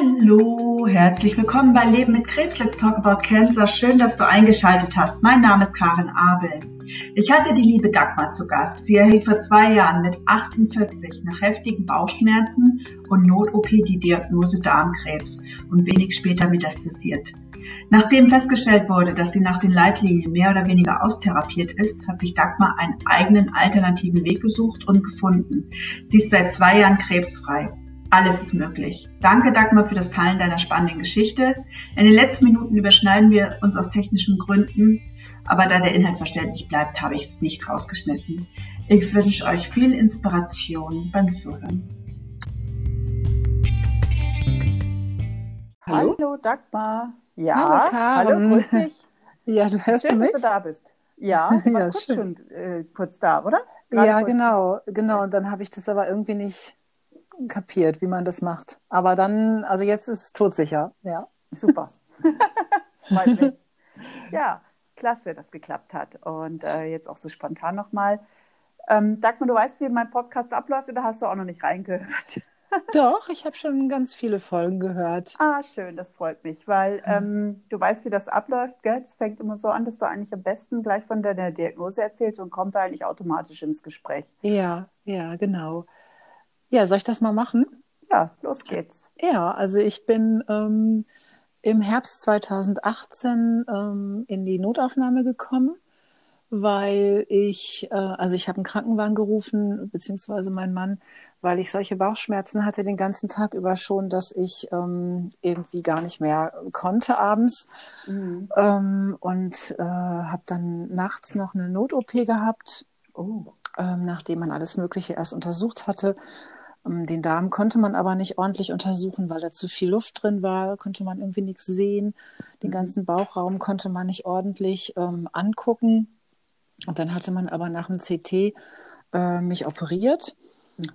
Hallo, herzlich willkommen bei Leben mit Krebs. Let's talk about cancer. Schön, dass du eingeschaltet hast. Mein Name ist Karin Abel. Ich hatte die liebe Dagmar zu Gast. Sie erhielt vor zwei Jahren mit 48 nach heftigen Bauchschmerzen und Not-OP die Diagnose Darmkrebs und wenig später metastasiert. Nachdem festgestellt wurde, dass sie nach den Leitlinien mehr oder weniger austherapiert ist, hat sich Dagmar einen eigenen alternativen Weg gesucht und gefunden. Sie ist seit zwei Jahren krebsfrei. Alles ist möglich. Danke, Dagmar, für das Teilen deiner spannenden Geschichte. In den letzten Minuten überschneiden wir uns aus technischen Gründen, aber da der Inhalt verständlich bleibt, habe ich es nicht rausgeschnitten. Ich wünsche euch viel Inspiration beim Zuhören. Hallo, Hallo Dagmar. Ja, hallo, hallo grüß dich. Ja, du hörst schön, du mich? dass du da bist. Ja, du warst ja, kurz schon äh, kurz da, oder? Gerade ja, genau, genau. Und dann habe ich das aber irgendwie nicht kapiert, wie man das macht. Aber dann, also jetzt ist es todsicher, ja. Super. Freut mich. Ja, klasse, dass geklappt hat. Und äh, jetzt auch so spontan nochmal. Ähm, Dagmar, du weißt, wie mein Podcast abläuft oder hast du auch noch nicht reingehört? Doch, ich habe schon ganz viele Folgen gehört. Ah, schön, das freut mich, weil ähm, du weißt, wie das abläuft. Gell? Es fängt immer so an, dass du eigentlich am besten gleich von deiner Diagnose erzählst und kommt eigentlich automatisch ins Gespräch. Ja, ja, genau. Ja, soll ich das mal machen? Ja, los geht's. Ja, also ich bin ähm, im Herbst 2018 ähm, in die Notaufnahme gekommen, weil ich, äh, also ich habe einen Krankenwagen gerufen, beziehungsweise mein Mann, weil ich solche Bauchschmerzen hatte den ganzen Tag über schon, dass ich ähm, irgendwie gar nicht mehr konnte abends. Mhm. Ähm, und äh, habe dann nachts noch eine Not-OP gehabt, oh. ähm, nachdem man alles Mögliche erst untersucht hatte. Ähm, den Darm konnte man aber nicht ordentlich untersuchen, weil da zu viel Luft drin war, konnte man irgendwie nichts sehen. Den mhm. ganzen Bauchraum konnte man nicht ordentlich ähm, angucken. Und dann hatte man aber nach dem CT äh, mich operiert.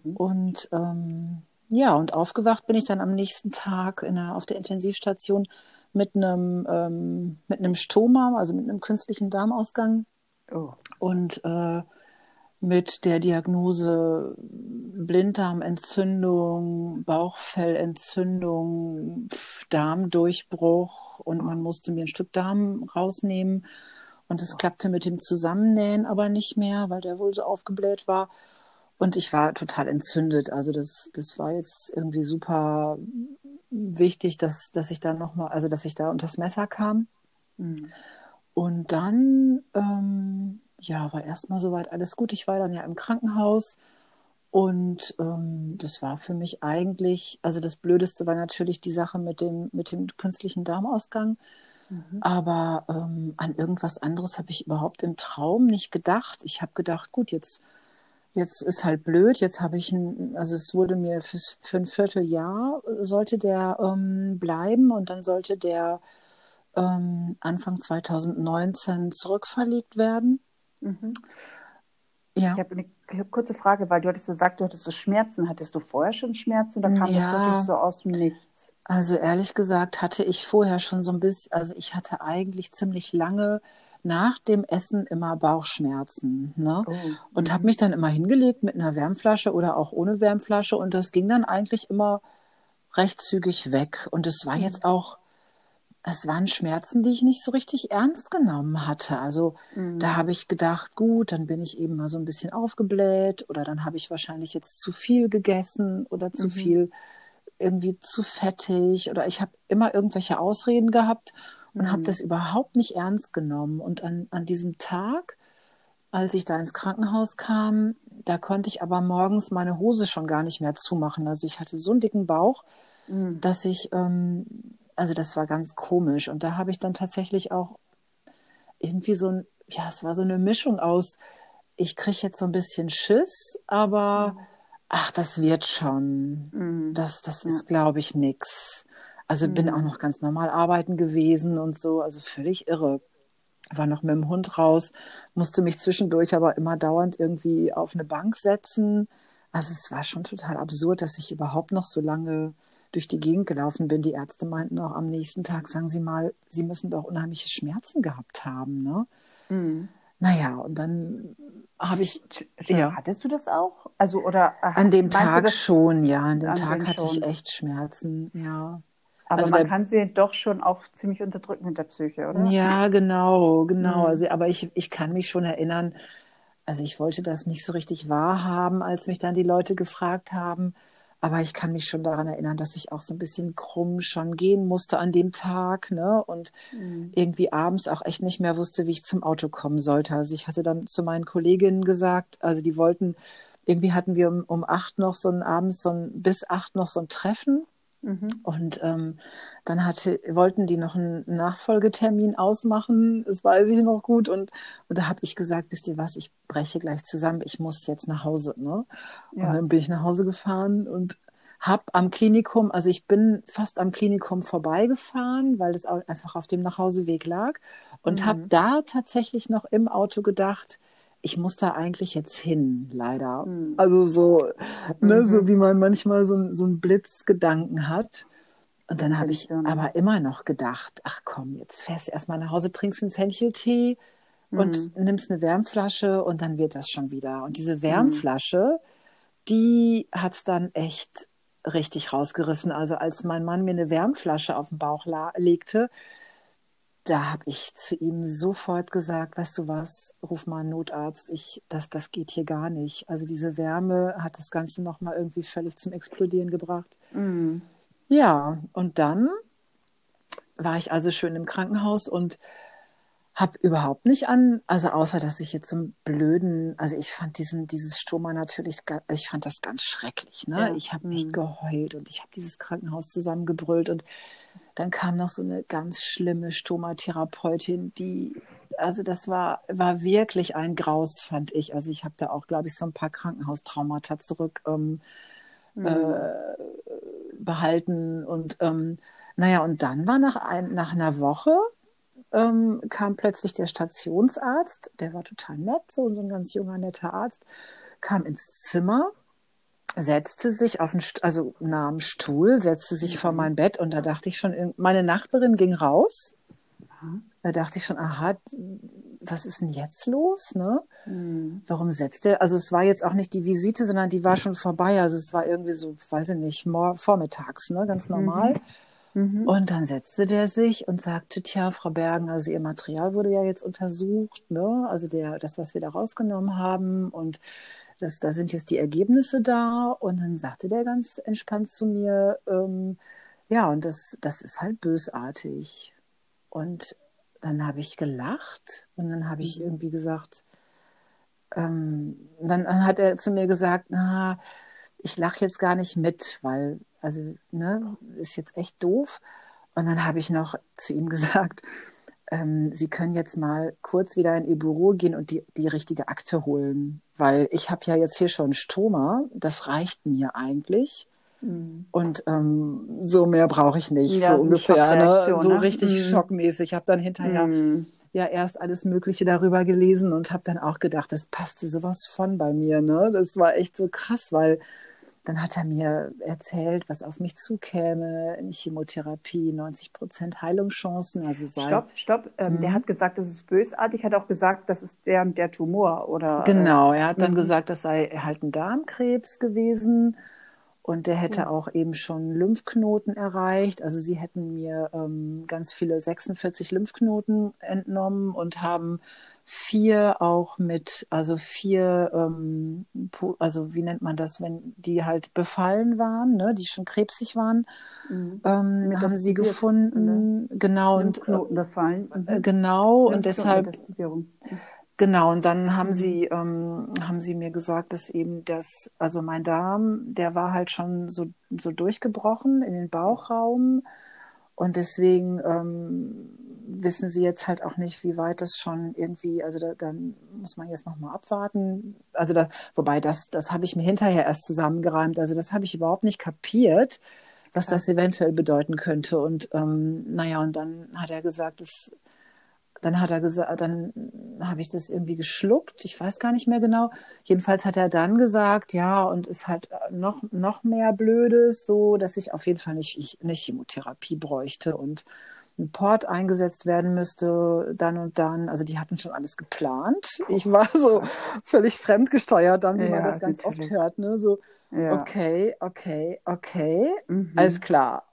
Mhm. Und ähm, ja, und aufgewacht bin ich dann am nächsten Tag der, auf der Intensivstation mit einem, ähm, mit einem Stoma, also mit einem künstlichen Darmausgang. Oh. Und äh, mit der Diagnose Blinddarmentzündung, Bauchfellentzündung, Darmdurchbruch und man musste mir ein Stück Darm rausnehmen. Und es klappte mit dem Zusammennähen aber nicht mehr, weil der wohl so aufgebläht war. Und ich war total entzündet. Also das, das war jetzt irgendwie super wichtig, dass, dass ich da nochmal, also dass ich da unters Messer kam. Mhm. Und dann, ähm, ja, war erstmal soweit alles gut. Ich war dann ja im Krankenhaus und ähm, das war für mich eigentlich, also das Blödeste war natürlich die Sache mit dem, mit dem künstlichen Darmausgang. Mhm. Aber ähm, an irgendwas anderes habe ich überhaupt im Traum nicht gedacht. Ich habe gedacht, gut, jetzt Jetzt ist halt blöd, jetzt habe ich ein, also es wurde mir für, für ein Vierteljahr sollte der ähm, bleiben und dann sollte der ähm, Anfang 2019 zurückverlegt werden. Mhm. Ja. Ich habe eine kurze Frage, weil du hattest gesagt, du hattest so Schmerzen. Hattest du vorher schon Schmerzen oder kam ja. das wirklich so aus dem Nichts? Also ehrlich gesagt hatte ich vorher schon so ein bisschen, also ich hatte eigentlich ziemlich lange nach dem Essen immer Bauchschmerzen. Ne? Oh. Und habe mhm. mich dann immer hingelegt mit einer Wärmflasche oder auch ohne Wärmflasche und das ging dann eigentlich immer recht zügig weg. Und es war jetzt mhm. auch, es waren Schmerzen, die ich nicht so richtig ernst genommen hatte. Also mhm. da habe ich gedacht, gut, dann bin ich eben mal so ein bisschen aufgebläht oder dann habe ich wahrscheinlich jetzt zu viel gegessen oder zu mhm. viel irgendwie zu fettig oder ich habe immer irgendwelche Ausreden gehabt und mhm. habe das überhaupt nicht ernst genommen. Und an, an diesem Tag, als ich da ins Krankenhaus kam, da konnte ich aber morgens meine Hose schon gar nicht mehr zumachen. Also ich hatte so einen dicken Bauch, mhm. dass ich, ähm, also das war ganz komisch. Und da habe ich dann tatsächlich auch irgendwie so ein, ja, es war so eine Mischung aus, ich kriege jetzt so ein bisschen Schiss, aber mhm. ach, das wird schon. Mhm. Das, das ist, ja. glaube ich, nix. Also mhm. bin auch noch ganz normal arbeiten gewesen und so, also völlig irre. War noch mit dem Hund raus, musste mich zwischendurch aber immer dauernd irgendwie auf eine Bank setzen. Also es war schon total absurd, dass ich überhaupt noch so lange durch die Gegend gelaufen bin. Die Ärzte meinten auch am nächsten Tag, sagen Sie mal, Sie müssen doch unheimliche Schmerzen gehabt haben, ne? Mhm. Naja, und dann habe ich. Ja. Hattest du das auch? Also, oder an dem Tag schon, ja. An dem an Tag hatte schon? ich echt Schmerzen, ja. Aber also man der, kann sie doch schon auch ziemlich unterdrücken mit der Psyche, oder? Ja, genau, genau. Mhm. Also, aber ich, ich kann mich schon erinnern, also ich wollte das nicht so richtig wahrhaben, als mich dann die Leute gefragt haben. Aber ich kann mich schon daran erinnern, dass ich auch so ein bisschen krumm schon gehen musste an dem Tag, ne? Und mhm. irgendwie abends auch echt nicht mehr wusste, wie ich zum Auto kommen sollte. Also ich hatte dann zu meinen Kolleginnen gesagt, also die wollten, irgendwie hatten wir um, um acht noch so ein abends so ein, bis acht noch so ein Treffen. Und ähm, dann hatte, wollten die noch einen Nachfolgetermin ausmachen, das weiß ich noch gut. Und, und da habe ich gesagt, wisst ihr was, ich breche gleich zusammen, ich muss jetzt nach Hause. Ne? Ja. Und dann bin ich nach Hause gefahren und habe am Klinikum, also ich bin fast am Klinikum vorbeigefahren, weil es einfach auf dem Nachhauseweg lag. Und mhm. habe da tatsächlich noch im Auto gedacht, ich muss da eigentlich jetzt hin, leider. Mhm. Also so, ne, mhm. so wie man manchmal so, so einen Blitzgedanken hat. Und dann habe ich dann. aber immer noch gedacht, ach komm, jetzt fährst du erstmal nach Hause, trinkst einen Fencheltee mhm. und nimmst eine Wärmflasche und dann wird das schon wieder. Und diese Wärmflasche, die hat es dann echt richtig rausgerissen. Also als mein Mann mir eine Wärmflasche auf den Bauch legte, da habe ich zu ihm sofort gesagt, weißt du was, ruf mal einen Notarzt, ich, das, das geht hier gar nicht. Also diese Wärme hat das Ganze nochmal irgendwie völlig zum Explodieren gebracht. Mm. Ja, und dann war ich also schön im Krankenhaus und habe überhaupt nicht an, also außer dass ich jetzt so einen blöden, also ich fand diesen dieses Stoma natürlich, ich fand das ganz schrecklich, ne? Ja. Ich habe nicht mm. geheult und ich habe dieses Krankenhaus zusammengebrüllt und dann kam noch so eine ganz schlimme Stomatherapeutin, die, also das war, war wirklich ein Graus, fand ich. Also ich habe da auch, glaube ich, so ein paar Krankenhaustraumata zurück ähm, mhm. äh, behalten. Und ähm, naja, und dann war nach, ein, nach einer Woche ähm, kam plötzlich der Stationsarzt, der war total nett, so, so ein ganz junger, netter Arzt, kam ins Zimmer setzte sich auf den, St also nahm Stuhl, setzte sich mhm. vor mein Bett und da dachte ich schon, meine Nachbarin ging raus. Da dachte ich schon, aha, was ist denn jetzt los? Ne? Mhm. Warum setzt er? Also es war jetzt auch nicht die Visite, sondern die war schon vorbei. Also es war irgendwie so, weiß ich nicht, vormittags, ne? ganz normal. Mhm. Mhm. Und dann setzte der sich und sagte, tja, Frau Bergen, also Ihr Material wurde ja jetzt untersucht, ne? Also der, das, was wir da rausgenommen haben und das, da sind jetzt die Ergebnisse da. Und dann sagte der ganz entspannt zu mir, ähm, ja, und das, das ist halt bösartig. Und dann habe ich gelacht und dann habe ich mhm. irgendwie gesagt, ähm, dann, dann, hat er zu mir gesagt, na, ich lache jetzt gar nicht mit, weil, also, ne, ist jetzt echt doof. Und dann habe ich noch zu ihm gesagt, ähm, Sie können jetzt mal kurz wieder in Ihr Büro gehen und die, die richtige Akte holen, weil ich habe ja jetzt hier schon Stoma, das reicht mir eigentlich. Mhm. Und ähm, so mehr brauche ich nicht, ja, so ungefähr. Ne? So ne? richtig mhm. schockmäßig. Ich habe dann hinterher mhm. ja erst alles Mögliche darüber gelesen und habe dann auch gedacht, das passte sowas von bei mir. Ne? Das war echt so krass, weil dann hat er mir erzählt, was auf mich zukäme in Chemotherapie, 90 Prozent Heilungschancen. Also sei, stopp, stopp. Ähm, der mhm. hat gesagt, das ist bösartig, hat auch gesagt, das ist der, der Tumor, oder? Genau, er hat dann mhm. gesagt, das sei halt ein Darmkrebs gewesen und der hätte auch eben schon Lymphknoten erreicht. Also sie hätten mir ähm, ganz viele 46 Lymphknoten entnommen und haben vier auch mit, also vier, ähm, also wie nennt man das, wenn die halt befallen waren, ne, die schon krebsig waren, mhm. ähm, haben sie gefunden, genau und Knoten befallen, mhm. genau und deshalb Genau, und dann haben mhm. sie, ähm, haben sie mir gesagt, dass eben das, also mein Darm, der war halt schon so, so durchgebrochen in den Bauchraum. Und deswegen ähm, wissen sie jetzt halt auch nicht, wie weit das schon irgendwie, also da, dann muss man jetzt nochmal abwarten. Also da, wobei das, das habe ich mir hinterher erst zusammengereimt. Also das habe ich überhaupt nicht kapiert, was das eventuell bedeuten könnte. Und ähm, naja, und dann hat er gesagt, es dann hat er gesagt, dann habe ich das irgendwie geschluckt. Ich weiß gar nicht mehr genau. Jedenfalls hat er dann gesagt, ja, und ist halt noch, noch mehr Blödes, so, dass ich auf jeden Fall nicht, ich, nicht Chemotherapie bräuchte und ein Port eingesetzt werden müsste, dann und dann. Also die hatten schon alles geplant. Ich war so völlig fremdgesteuert dann, wie ja, man das ganz natürlich. oft hört. Ne? So, ja. okay, okay, okay, mhm. alles klar.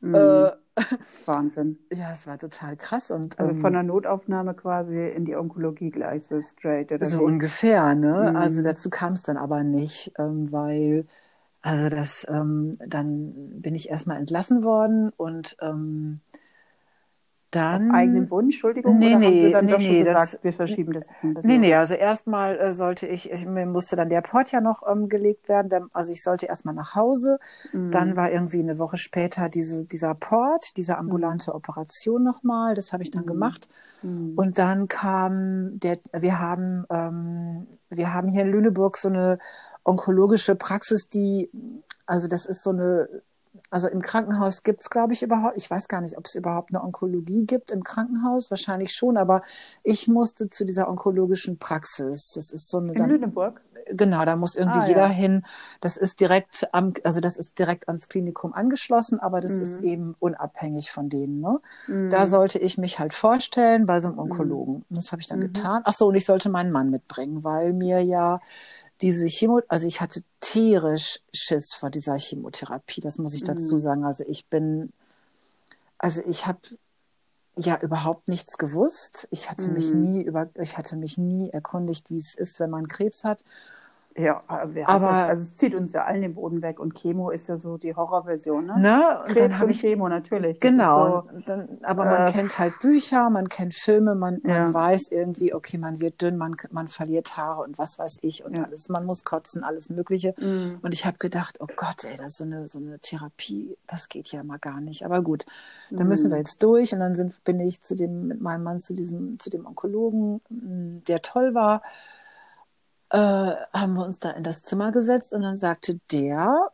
Mhm. Äh, Wahnsinn. Ja, es war total krass. Und, also ähm, von der Notaufnahme quasi in die Onkologie gleich so straight. Oder so wie? ungefähr, ne? Mhm. Also dazu kam es dann aber nicht, ähm, weil, also das, ähm, dann bin ich erstmal entlassen worden und ähm, dann. Auf eigenen Wunsch, Entschuldigung? Nee, oder haben nee, Sie dann nee, doch schon nee, gesagt, das- wir verschieben das jetzt ein bisschen? Nee, nee, also erstmal äh, sollte ich, ich, mir musste dann der Port ja noch ähm, gelegt werden. Der, also ich sollte erstmal nach Hause. Mhm. Dann war irgendwie eine Woche später diese, dieser Port, diese ambulante Operation nochmal. Das habe ich dann Mhm. gemacht. Mhm. Und dann kam der, wir haben, ähm, wir haben hier in Lüneburg so eine onkologische Praxis, die, also das ist so eine, also im Krankenhaus gibt es, glaube ich, überhaupt, ich weiß gar nicht, ob es überhaupt eine Onkologie gibt im Krankenhaus, wahrscheinlich schon, aber ich musste zu dieser onkologischen Praxis. Das ist so eine, in dann, Lüneburg? genau, da muss irgendwie Ah, jeder ja. hin. Das ist direkt am, also das ist direkt ans Klinikum angeschlossen, aber das Mhm. ist eben unabhängig von denen, ne? Mhm. Da sollte ich mich halt vorstellen bei so einem Onkologen. Und Das habe ich dann Mhm. getan. Ach so, und ich sollte meinen Mann mitbringen, weil mir ja diese Chemo, also ich hatte tierisch Schiss vor dieser Chemotherapie, das muss ich dazu Mhm. sagen. Also ich bin, also ich habe ja überhaupt nichts gewusst. Ich hatte mich Mhm. nie über, ich hatte mich nie erkundigt, wie es ist, wenn man Krebs hat. Ja, aber, hat Aber- das? also es zieht uns ja allen den Boden weg und Chemo ist ja so die Horrorversion, ne? Ne? Und Krebs dann und ich Chemo natürlich. Genau, so, dann, aber man äh, kennt halt Bücher, man kennt Filme, man, man Ja. weiß irgendwie, okay, man wird dünn, man, man verliert Haare und was weiß ich und Ja. alles, man muss kotzen, alles Mögliche. Mhm. Und ich habe gedacht, oh Gott, ey, das ist so eine, so eine Therapie, das geht ja mal gar nicht. Aber gut, dann müssen wir Mhm. jetzt durch und dann sind, bin ich zu dem, mit meinem Mann zu diesem, zu dem Onkologen, der toll war, äh, haben wir uns da in das Zimmer gesetzt und dann sagte der,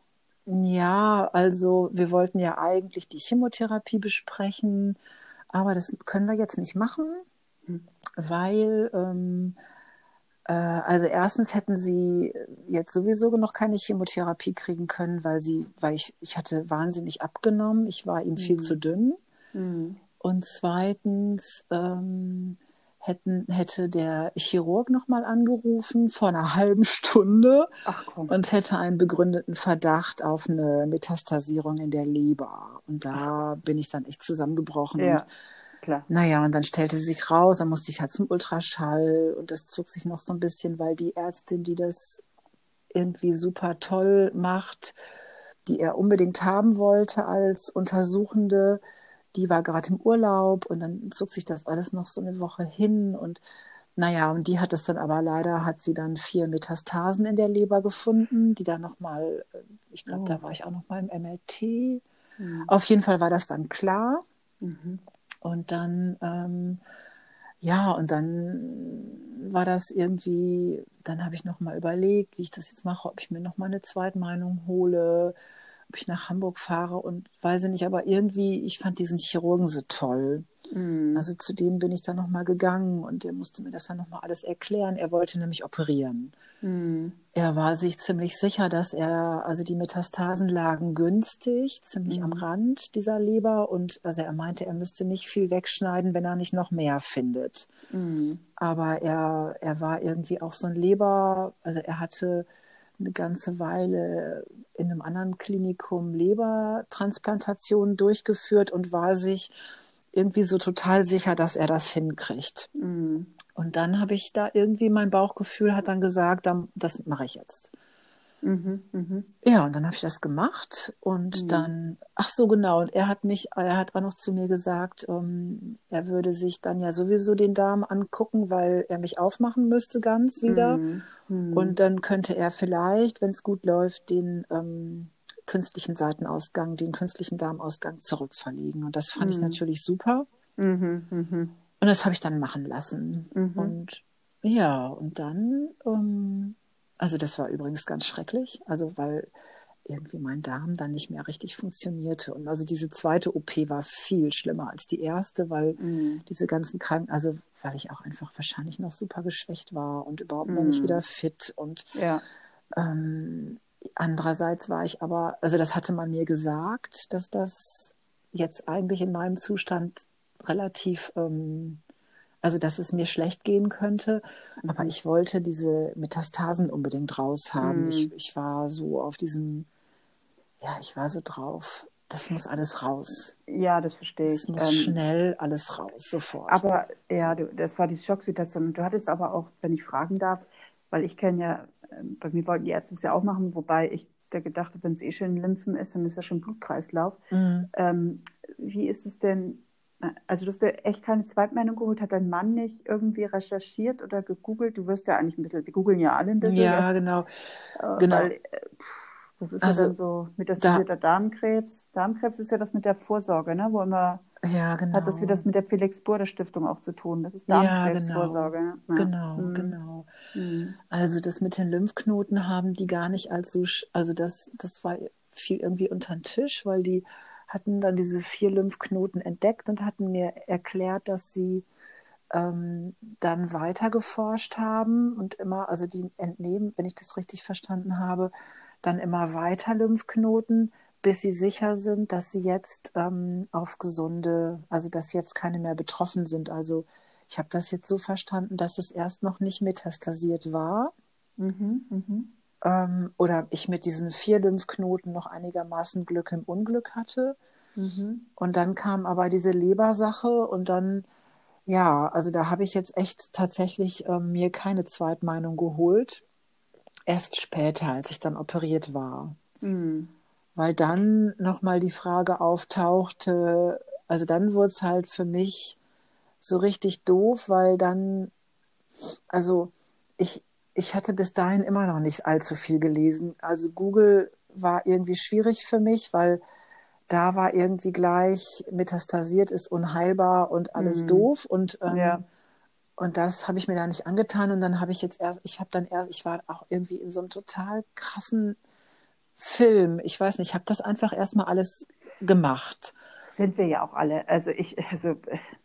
ja, also wir wollten ja eigentlich die Chemotherapie besprechen, aber das können wir jetzt nicht machen, weil ähm, äh, also erstens hätten sie jetzt sowieso noch keine Chemotherapie kriegen können, weil sie, weil ich, ich hatte wahnsinnig abgenommen, ich war ihm viel Mhm. zu dünn. Mhm. Und zweitens ähm, hätten, hätte der Chirurg nochmal angerufen vor einer halben Stunde Ach und hätte einen begründeten Verdacht auf eine Metastasierung in der Leber. Und da bin ich dann echt zusammengebrochen. ja, Und, klar. naja, und dann stellte sich raus, dann musste ich halt zum Ultraschall und das zog sich noch so ein bisschen, weil die Ärztin, die das irgendwie super toll macht, die er unbedingt haben wollte als Untersuchende, die war gerade im Urlaub und dann zog sich das alles noch so eine Woche hin und naja, und die hat es dann aber leider, hat sie dann vier Metastasen in der Leber gefunden, die dann nochmal, ich glaube, Oh. da war ich auch nochmal im MLT. Mhm. Auf jeden Fall war das dann klar. Mhm. Und dann, ähm, ja, und dann war das irgendwie, dann habe ich nochmal überlegt, wie ich das jetzt mache, ob ich mir nochmal eine Zweitmeinung hole, ob ich nach Hamburg fahre und weiß ich nicht, aber irgendwie, ich fand diesen Chirurgen so toll. Mhm. Also zu dem bin ich dann nochmal gegangen und der musste mir das dann nochmal alles erklären. Er wollte nämlich operieren. Mhm. Er war sich ziemlich sicher, dass er, also die Metastasen lagen günstig, ziemlich Mhm. am Rand dieser Leber und also er meinte, er müsste nicht viel wegschneiden, wenn er nicht noch mehr findet. Mhm. Aber er, er war irgendwie auch so ein Leber, also er hatte eine ganze Weile in einem anderen Klinikum Lebertransplantationen durchgeführt und war sich irgendwie so total sicher, dass er das hinkriegt. Mhm. Und dann habe ich da irgendwie, mein Bauchgefühl hat dann gesagt, das mache ich jetzt. Mhm. Mhm. Ja, und dann habe ich das gemacht und Mhm. dann, ach so genau, und er hat mich, er hat auch noch zu mir gesagt, ähm, er würde sich dann ja sowieso den Darm angucken, weil er mich aufmachen müsste ganz wieder. Mhm. Mhm. Und dann könnte er vielleicht, wenn es gut läuft, den ähm, künstlichen Seitenausgang, den künstlichen Darmausgang zurückverlegen. Und das fand ich Mhm. natürlich super. Mhm. Und das habe ich dann machen lassen. Und ja, und dann, ähm, also das war übrigens ganz schrecklich, also weil irgendwie mein Darm dann nicht mehr richtig funktionierte. Und also diese zweite OP war viel schlimmer als die erste, weil Mhm. diese ganzen Kranken, also weil ich auch einfach wahrscheinlich noch super geschwächt war und überhaupt noch nicht Mhm. wieder fit. Und Ja. ähm, andererseits war ich aber, also das hatte man mir gesagt, dass das jetzt eigentlich in meinem Zustand relativ, ähm, also dass es mir schlecht gehen könnte. Aber Mhm. ich wollte diese Metastasen unbedingt raushaben. Mhm. Ich, ich war so auf diesem, ja, ich war so drauf. das muss alles raus. Ja, das verstehe ich. Es muss ähm, schnell alles raus, sofort. Aber ja, du, das war die Schocksituation. Du hattest aber auch, wenn ich fragen darf, weil ich kenne ja, ähm, bei mir wollten die Ärzte es ja auch machen, wobei ich da gedacht habe, wenn es eh schon Lymphen ist, dann ist ja schon Blutkreislauf. Mhm. Ähm, wie ist es denn, also du hast ja echt keine Zweitmeinung geholt, hat dein Mann nicht irgendwie recherchiert oder gegoogelt? Du wirst ja eigentlich ein bisschen, die googeln ja alle ein bisschen. Ja, genau. Äh, genau. Weil, äh, das ist also, ja dann so mit da, Darmkrebs. Darmkrebs ist ja das mit der Vorsorge, ne? wo immer ja, genau. hat das wieder das mit der Felix Burda Stiftung auch zu tun. Das ist Darmkrebsvorsorge. Ja, genau, ja. genau. Mhm. genau. Mhm. Also das mit den Lymphknoten haben die gar nicht als so, also das, das war viel irgendwie unter den Tisch, weil die hatten dann diese vier Lymphknoten entdeckt und hatten mir erklärt, dass sie ähm, dann weiter geforscht haben und immer, also die entnehmen, wenn ich das richtig verstanden habe, dann immer weiter Lymphknoten, bis sie sicher sind, dass sie jetzt ähm, auf gesunde, also dass jetzt keine mehr betroffen sind. Also ich habe das jetzt so verstanden, dass es erst noch nicht metastasiert war. Mhm, mhm. Ähm, oder ich mit diesen vier Lymphknoten noch einigermaßen Glück im Unglück hatte. Mhm. Und dann kam aber diese Lebersache und dann, ja, also da habe ich jetzt echt tatsächlich ähm, mir keine Zweitmeinung geholt erst später, als ich dann operiert war. Mhm. Weil dann nochmal die Frage auftauchte, also dann wurde es halt für mich so richtig doof, weil dann, also ich, ich hatte bis dahin immer noch nicht allzu viel gelesen. Also Google war irgendwie schwierig für mich, weil da war irgendwie gleich metastasiert ist unheilbar und alles mhm. doof und ähm, ja. Und das habe ich mir da nicht angetan. Und dann habe ich jetzt erst, ich habe dann erst, ich war auch irgendwie in so einem total krassen Film. Ich weiß nicht, ich habe das einfach erstmal alles gemacht. Sind wir ja auch alle. Also ich, also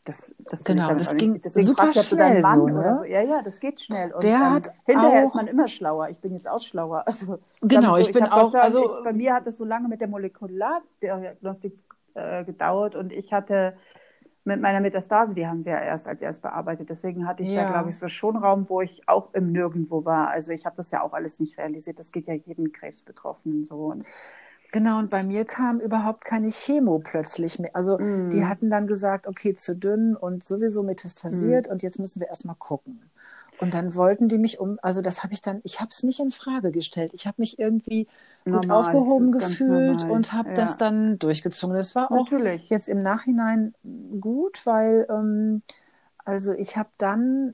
das, das genau, das ging Deswegen super fragt, schnell Mann so, ne? so. Ja, ja, das geht schnell. Und Der hat hinterher auch, ist man immer schlauer. Ich bin jetzt auch schlauer. Also genau, so, ich bin auch. Sagen, also ich, bei mir hat es so lange mit der Molekulardiagnostik äh, gedauert und ich hatte mit meiner Metastase, die haben sie ja erst als erst bearbeitet. Deswegen hatte ich ja. da, glaube ich, so schon Raum, wo ich auch im Nirgendwo war. Also ich habe das ja auch alles nicht realisiert. Das geht ja jedem Krebsbetroffenen so. Und Genau, und bei mir kam überhaupt keine Chemo plötzlich mehr. Also mm. die hatten dann gesagt, okay, zu dünn und sowieso metastasiert mm. und jetzt müssen wir erstmal gucken. Und dann wollten die mich um, also das habe ich dann, ich habe es nicht in Frage gestellt. Ich habe mich irgendwie normal, gut aufgehoben gefühlt und habe ja. das dann durchgezogen. Das war auch Natürlich. jetzt im Nachhinein gut, weil ähm, also ich habe dann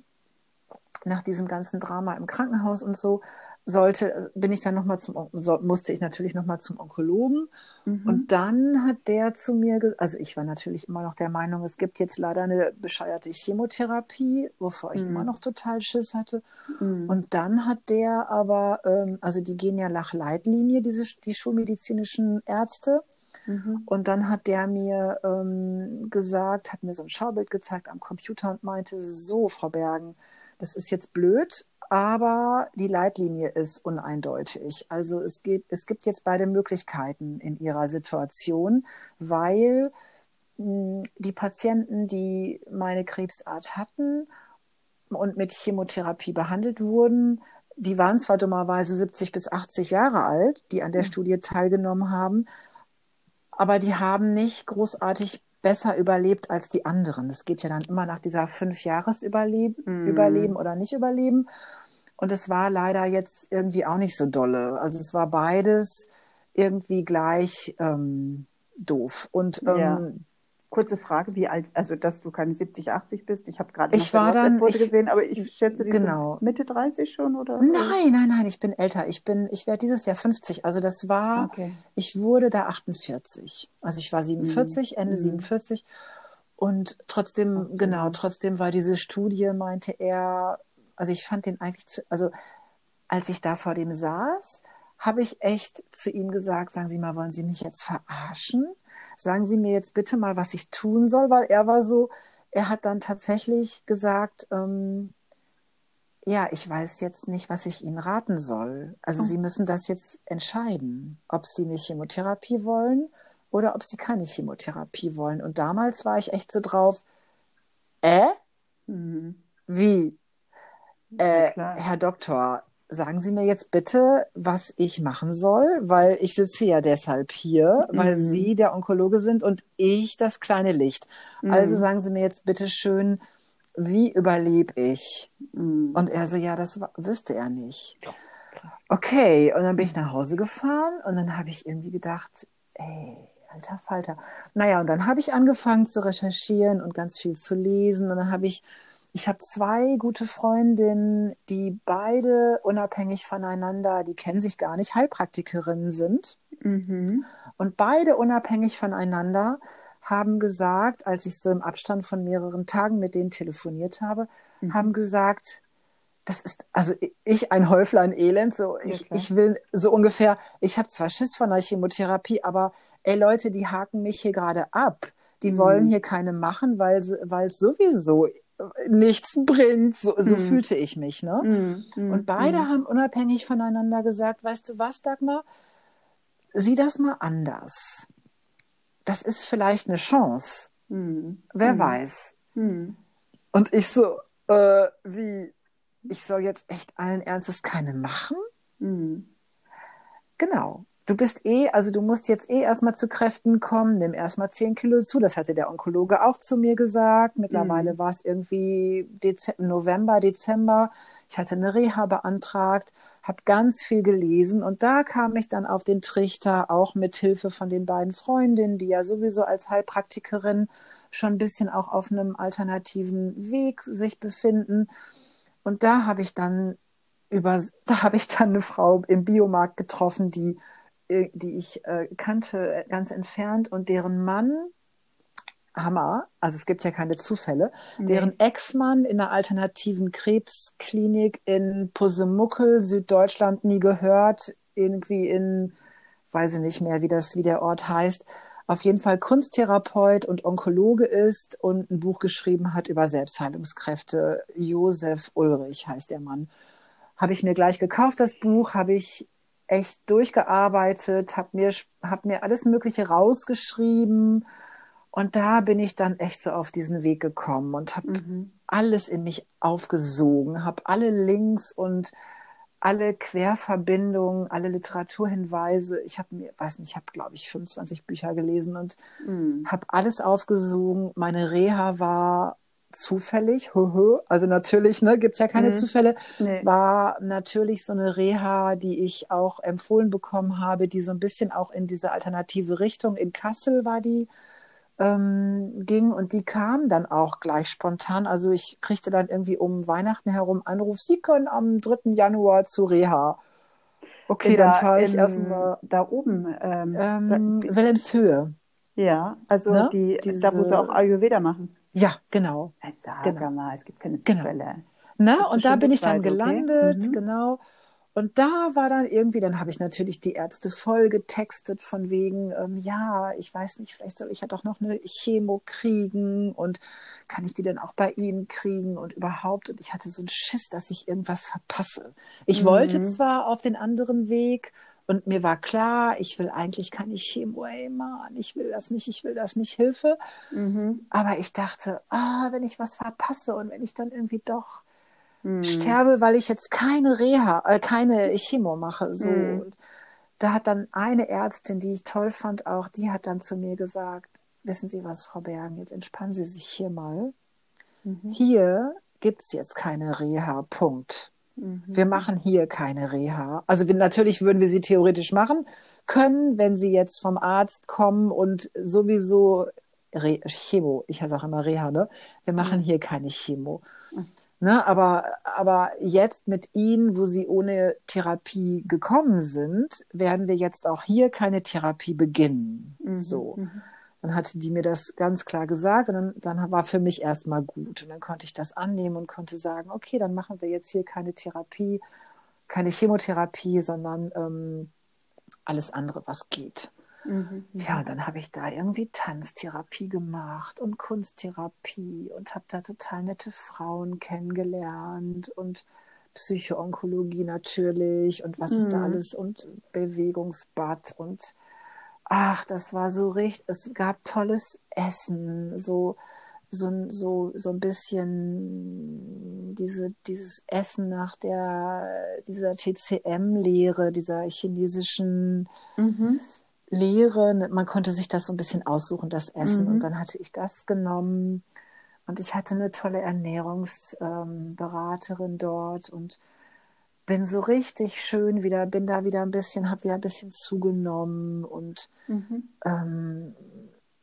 nach diesem ganzen Drama im Krankenhaus und so, sollte, bin ich dann noch mal zum, musste ich natürlich noch mal zum Onkologen. Mhm. Und dann hat der zu mir, also ich war natürlich immer noch der Meinung, es gibt jetzt leider eine bescheuerte Chemotherapie, wovor ich mhm. immer noch total Schiss hatte. Mhm. Und dann hat der aber, ähm, also die gehen ja nach Leitlinie, diese, die schulmedizinischen Ärzte. Mhm. Und dann hat der mir ähm, gesagt, hat mir so ein Schaubild gezeigt am Computer und meinte, so, Frau Bergen, das ist jetzt blöd, aber die Leitlinie ist uneindeutig. Also es gibt, es gibt jetzt beide Möglichkeiten in ihrer Situation, weil hm, die Patienten, die meine Krebsart hatten und mit Chemotherapie behandelt wurden, die waren zwar dummerweise 70 bis 80 Jahre alt, die an der mhm. Studie teilgenommen haben, aber die haben nicht großartig besser überlebt als die anderen. Es geht ja dann immer nach dieser fünf Jahres Überleben, mm. Überleben oder nicht Überleben. Und es war leider jetzt irgendwie auch nicht so dolle. Also es war beides irgendwie gleich ähm, doof. Und ähm, ja. Kurze Frage, wie alt, also dass du keine 70, 80 bist. Ich habe gerade ich war dann ich, gesehen, aber ich schätze, die genau. Mitte 30 schon, oder? Nein, nein, nein, ich bin älter. Ich bin, ich werde dieses Jahr 50. Also das war, okay. ich wurde da 48. Also ich war 47, mhm. Ende mhm. 47. Und trotzdem, okay. genau, trotzdem war diese Studie, meinte er, also ich fand den eigentlich, zu, also als ich da vor dem saß, habe ich echt zu ihm gesagt, sagen Sie mal, wollen Sie mich jetzt verarschen? Sagen Sie mir jetzt bitte mal, was ich tun soll, weil er war so, er hat dann tatsächlich gesagt, ähm, ja, ich weiß jetzt nicht, was ich Ihnen raten soll. Also oh. Sie müssen das jetzt entscheiden, ob Sie eine Chemotherapie wollen oder ob Sie keine Chemotherapie wollen. Und damals war ich echt so drauf, äh? Mhm. Wie? Äh, Herr Doktor, sagen Sie mir jetzt bitte, was ich machen soll, weil ich sitze ja deshalb hier, mhm. weil Sie der Onkologe sind und ich das kleine Licht. Mhm. Also sagen Sie mir jetzt bitte schön, wie überlebe ich? Mhm. Und er so, ja, das wüsste er nicht. Okay, und dann bin ich nach Hause gefahren und dann habe ich irgendwie gedacht, ey, alter Falter. Naja, und dann habe ich angefangen zu recherchieren und ganz viel zu lesen und dann habe ich ich habe zwei gute Freundinnen, die beide unabhängig voneinander, die kennen sich gar nicht, Heilpraktikerinnen sind. Mhm. Und beide unabhängig voneinander haben gesagt, als ich so im Abstand von mehreren Tagen mit denen telefoniert habe, mhm. haben gesagt, das ist, also ich ein Häuflein Elend, so ich, okay. ich will so ungefähr, ich habe zwar Schiss von der Chemotherapie, aber ey Leute, die haken mich hier gerade ab. Die mhm. wollen hier keine machen, weil weil sowieso nichts bringt. So, so mm. fühlte ich mich. Ne? Mm, und beide haben unabhängig voneinander gesagt, weißt du was, Dagmar, sieh das mal anders. Das ist vielleicht eine Chance. Wer weiß. Und ich so, äh, wie, ich soll jetzt echt allen Ernstes keine machen? Genau du bist eh, also du musst jetzt eh erstmal zu Kräften kommen, nimm erstmal zehn Kilo zu. Das hatte der Onkologe auch zu mir gesagt. Mittlerweile mhm. war es irgendwie Dez November, Dezember. Ich hatte eine Reha beantragt, habe ganz viel gelesen und da kam ich dann auf den Trichter, auch mit Hilfe von den beiden Freundinnen, die ja sowieso als Heilpraktikerin schon ein bisschen auch auf einem alternativen Weg sich befinden. Und da habe ich dann über, da habe ich dann eine Frau im Biomarkt getroffen, die die ich äh, kannte, äh, ganz entfernt und deren Mann, Hammer, also es gibt ja keine Zufälle, nee. deren Ex-Mann in einer alternativen Krebsklinik in Pusemuckel, Süddeutschland, nie gehört, irgendwie in, weiß ich nicht mehr, wie das, wie der Ort heißt, auf jeden Fall Kunsttherapeut und Onkologe ist und ein Buch geschrieben hat über Selbstheilungskräfte. Josef Ulrich heißt der Mann. Habe ich mir gleich gekauft, das Buch, habe ich echt durchgearbeitet, habe mir, hab mir alles Mögliche rausgeschrieben. Und da bin ich dann echt so auf diesen Weg gekommen und habe mhm. alles in mich aufgesogen, habe alle Links und alle Querverbindungen, alle Literaturhinweise. Ich habe mir, weiß nicht, ich habe glaube ich 25 Bücher gelesen und mhm. habe alles aufgesogen. Meine Reha war zufällig, also natürlich, ne, gibt's ja keine mhm. Zufälle, nee. war natürlich so eine Reha, die ich auch empfohlen bekommen habe, die so ein bisschen auch in diese alternative Richtung, in Kassel war die, ähm, ging und die kam dann auch gleich spontan. Also ich kriegte dann irgendwie um Weihnachten herum Anruf, Sie können am 3. Januar zu Reha. Okay, in dann fahre ich erstmal. Da oben. Ähm, ähm, Wilhelmshöhe. Ja, also ne? die, Diese, da wo sie auch Ayurveda machen. Ja, genau. Sag genau. mal, es gibt keine genau. Zufälle. Genau. Na, und da bin ich dann gelandet, okay? mhm. genau. Und da war dann irgendwie, dann habe ich natürlich die Ärzte voll getextet von wegen, ähm, ja, ich weiß nicht, vielleicht soll ich ja doch noch eine Chemo kriegen und kann ich die denn auch bei Ihnen kriegen und überhaupt. Und ich hatte so einen Schiss, dass ich irgendwas verpasse. Ich mhm. wollte zwar auf den anderen Weg und mir war klar, ich will eigentlich keine Chemo, ey Mann, ich will das nicht, ich will das nicht, Hilfe. Mhm. Aber ich dachte, ah, wenn ich was verpasse und wenn ich dann irgendwie doch mhm. sterbe, weil ich jetzt keine Reha, äh, keine Chemo mache, so. Mhm. Und da hat dann eine Ärztin, die ich toll fand auch, die hat dann zu mir gesagt, wissen Sie was, Frau Bergen, jetzt entspannen Sie sich hier mal. Mhm. Hier gibt's jetzt keine Reha, Punkt. Mhm. Wir machen hier keine Reha. Also wir, natürlich würden wir sie theoretisch machen können, wenn sie jetzt vom Arzt kommen und sowieso Re Chemo, ich sage immer Reha, ne? Wir machen mhm. hier keine Chemo. Mhm. Ne, aber, aber jetzt mit ihnen, wo sie ohne Therapie gekommen sind, werden wir jetzt auch hier keine Therapie beginnen. Mhm. So. Mhm. Dann hatte die mir das ganz klar gesagt und dann, dann war für mich erstmal gut. Und dann konnte ich das annehmen und konnte sagen, okay, dann machen wir jetzt hier keine Therapie, keine Chemotherapie, sondern ähm, alles andere, was geht. Mhm, ja, dann habe ich da irgendwie Tanztherapie gemacht und Kunsttherapie und habe da total nette Frauen kennengelernt und Psychoonkologie natürlich und was mhm. ist da alles und Bewegungsbad und ach, das war so richtig, es gab tolles Essen, so so, so, so ein bisschen diese, dieses Essen nach der, dieser TCM-Lehre, dieser chinesischen mhm. Lehre. Ne, man konnte sich das so ein bisschen aussuchen, das Essen. Mhm. Und dann hatte ich das genommen. Und ich hatte eine tolle Ernährungsberaterin ähm, dort und bin so richtig schön wieder, bin da wieder ein bisschen, habe wieder ein bisschen zugenommen und mhm. ähm,